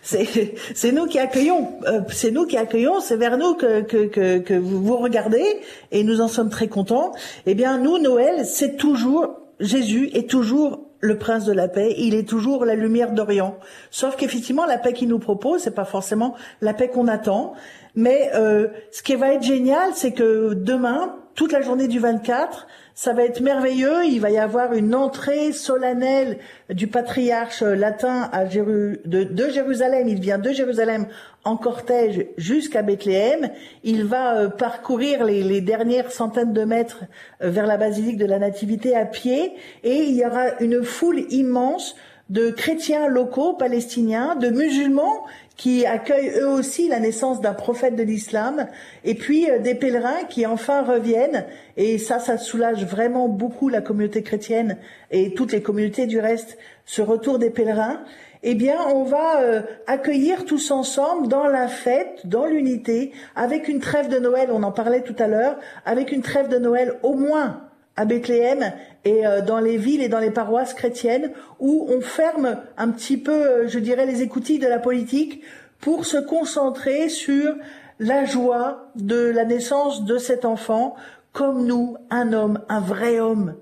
c'est nous qui accueillons. c'est nous qui accueillons. C'est vers nous que, que, que, que, vous regardez et nous en sommes très contents. Eh bien, nous, Noël, c'est toujours Jésus est toujours le prince de la paix, il est toujours la lumière d'Orient. Sauf qu'effectivement, la paix qu'il nous propose, c'est pas forcément la paix qu'on attend. Mais euh, ce qui va être génial, c'est que demain, toute la journée du 24, ça va être merveilleux. Il va y avoir une entrée solennelle du patriarche latin à de, Jérusalem. Il vient de Jérusalem en cortège jusqu'à Bethléem. Il va euh, parcourir les, dernières centaines de mètres vers la basilique de la Nativité à pied et il y aura une foule immense de chrétiens locaux palestiniens, de musulmans qui accueillent eux aussi la naissance d'un prophète de l'islam, et puis euh, des pèlerins qui enfin reviennent, et ça, ça soulage vraiment beaucoup la communauté chrétienne et toutes les communautés du reste, ce retour des pèlerins. Eh bien, on va euh, accueillir tous ensemble dans la fête, dans l'unité, avec une trêve de Noël, on en parlait tout à l'heure, avec une trêve de Noël au moins à Bethléem et euh, dans les villes et dans les paroisses chrétiennes où on ferme un petit peu, euh, je dirais, les écoutilles de la politique pour se concentrer sur la joie de la naissance de cet enfant, comme nous, un homme, un vrai homme,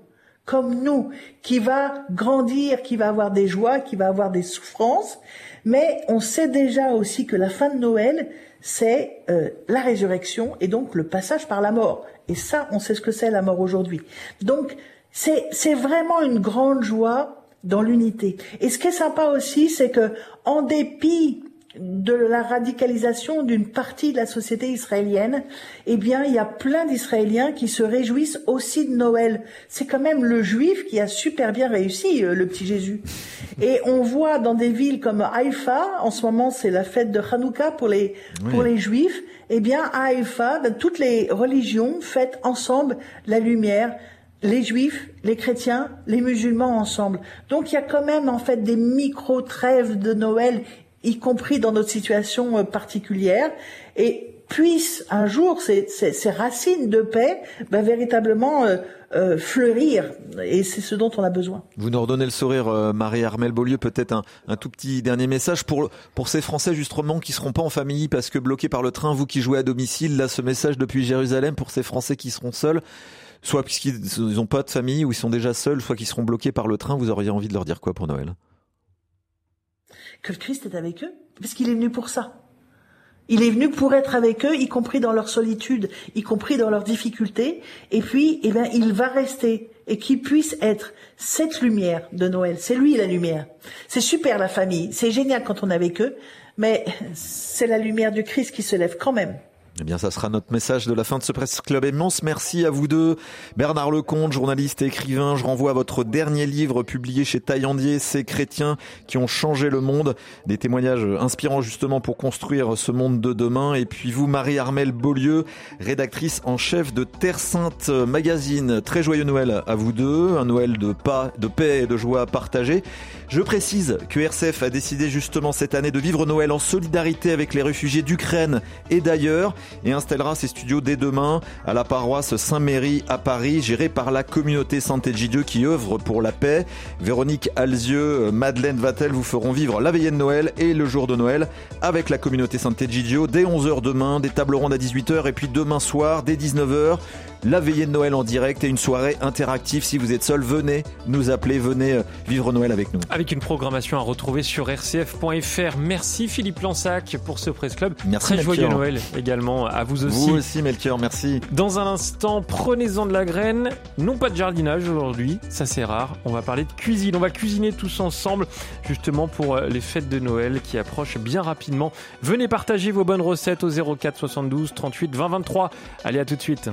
comme nous, qui va grandir, qui va avoir des joies, qui va avoir des souffrances, mais on sait déjà aussi que la fin de Noël, c'est euh, la résurrection et donc le passage par la mort. Et ça, on sait ce que c'est la mort aujourd'hui. Donc, c'est vraiment une grande joie dans l'unité. Et ce qui est sympa aussi, c'est que en dépit de la radicalisation d'une partie de la société israélienne, eh bien, il y a plein d'Israéliens qui se réjouissent aussi de Noël. C'est quand même le juif qui a super bien réussi, euh, le petit Jésus. Et on voit dans des villes comme Haïfa, en ce moment c'est la fête de Hanouka pour les, pour les juifs, eh bien, à Haïfa, ben, toutes les religions fêtent ensemble la lumière, les juifs, les chrétiens, les musulmans ensemble. Donc il y a quand même en fait des micro-trêves de Noël y compris dans notre situation euh, particulière, et puissent un jour ces, racines de paix ben, véritablement euh, euh, fleurir. Et c'est ce dont on a besoin. Vous nous redonnez le sourire, Marie-Armelle Beaulieu. Peut-être un, un, tout petit dernier message pour, pour ces Français justement qui seront pas en famille parce que bloqués par le train, vous qui jouez à domicile, là ce message depuis Jérusalem pour ces Français qui seront seuls, soit puisqu'ils n'ont pas de famille ou ils sont déjà seuls, soit qu'ils seront bloqués par le train, vous auriez envie de leur dire quoi pour Noël? Que le Christ est avec eux, parce qu'il est venu pour ça. Il est venu pour être avec eux, y compris dans leur solitude, y compris dans leurs difficultés. Et puis, eh bien, il va rester et qu'il puisse être cette lumière de Noël. C'est lui la lumière. C'est super la famille. C'est génial quand on est avec eux, mais c'est la lumière du Christ qui se lève quand même. Eh bien, ça sera notre message de la fin de ce Presse Club immense. Merci à vous deux. Bernard Lecomte, journaliste et écrivain. Je renvoie à votre dernier livre publié chez Taillandier, Ces chrétiens qui ont changé le monde. Des témoignages inspirants justement pour construire ce monde de demain. Et puis vous, Marie-Armelle Beaulieu, rédactrice en chef de Terre Sainte Magazine. Très joyeux Noël à vous deux. Un Noël de, pas, de paix et de joie partagée. Je précise que RCF a décidé justement cette année de vivre Noël en solidarité avec les réfugiés d'Ukraine et d'ailleurs et installera ses studios dès demain à la paroisse Saint-Méry à Paris, gérée par la communauté Saint-Egidieu qui œuvre pour la paix. Véronique Alzieux, Madeleine Vatel vous feront vivre la veillée de Noël et le jour de Noël avec la communauté Saint-Egidio dès 11h demain, des tables rondes à 18h et puis demain soir dès 19h la veillée de Noël en direct et une soirée interactive. Si vous êtes seul, venez nous appeler, venez euh, vivre Noël avec nous. Avec une programmation à retrouver sur rcf.fr. Merci Philippe Lansac pour ce Presse Club. Merci Très joyeux Noël également à vous aussi. Vous aussi Melchior, merci. Dans un instant, prenez-en de la graine. Non pas de jardinage aujourd'hui, ça c'est rare. On va parler de cuisine. On va cuisiner tous ensemble justement pour euh, les fêtes de Noël qui approchent bien rapidement. Venez partager vos bonnes recettes au 04 72 38 20 23. Allez à tout de suite.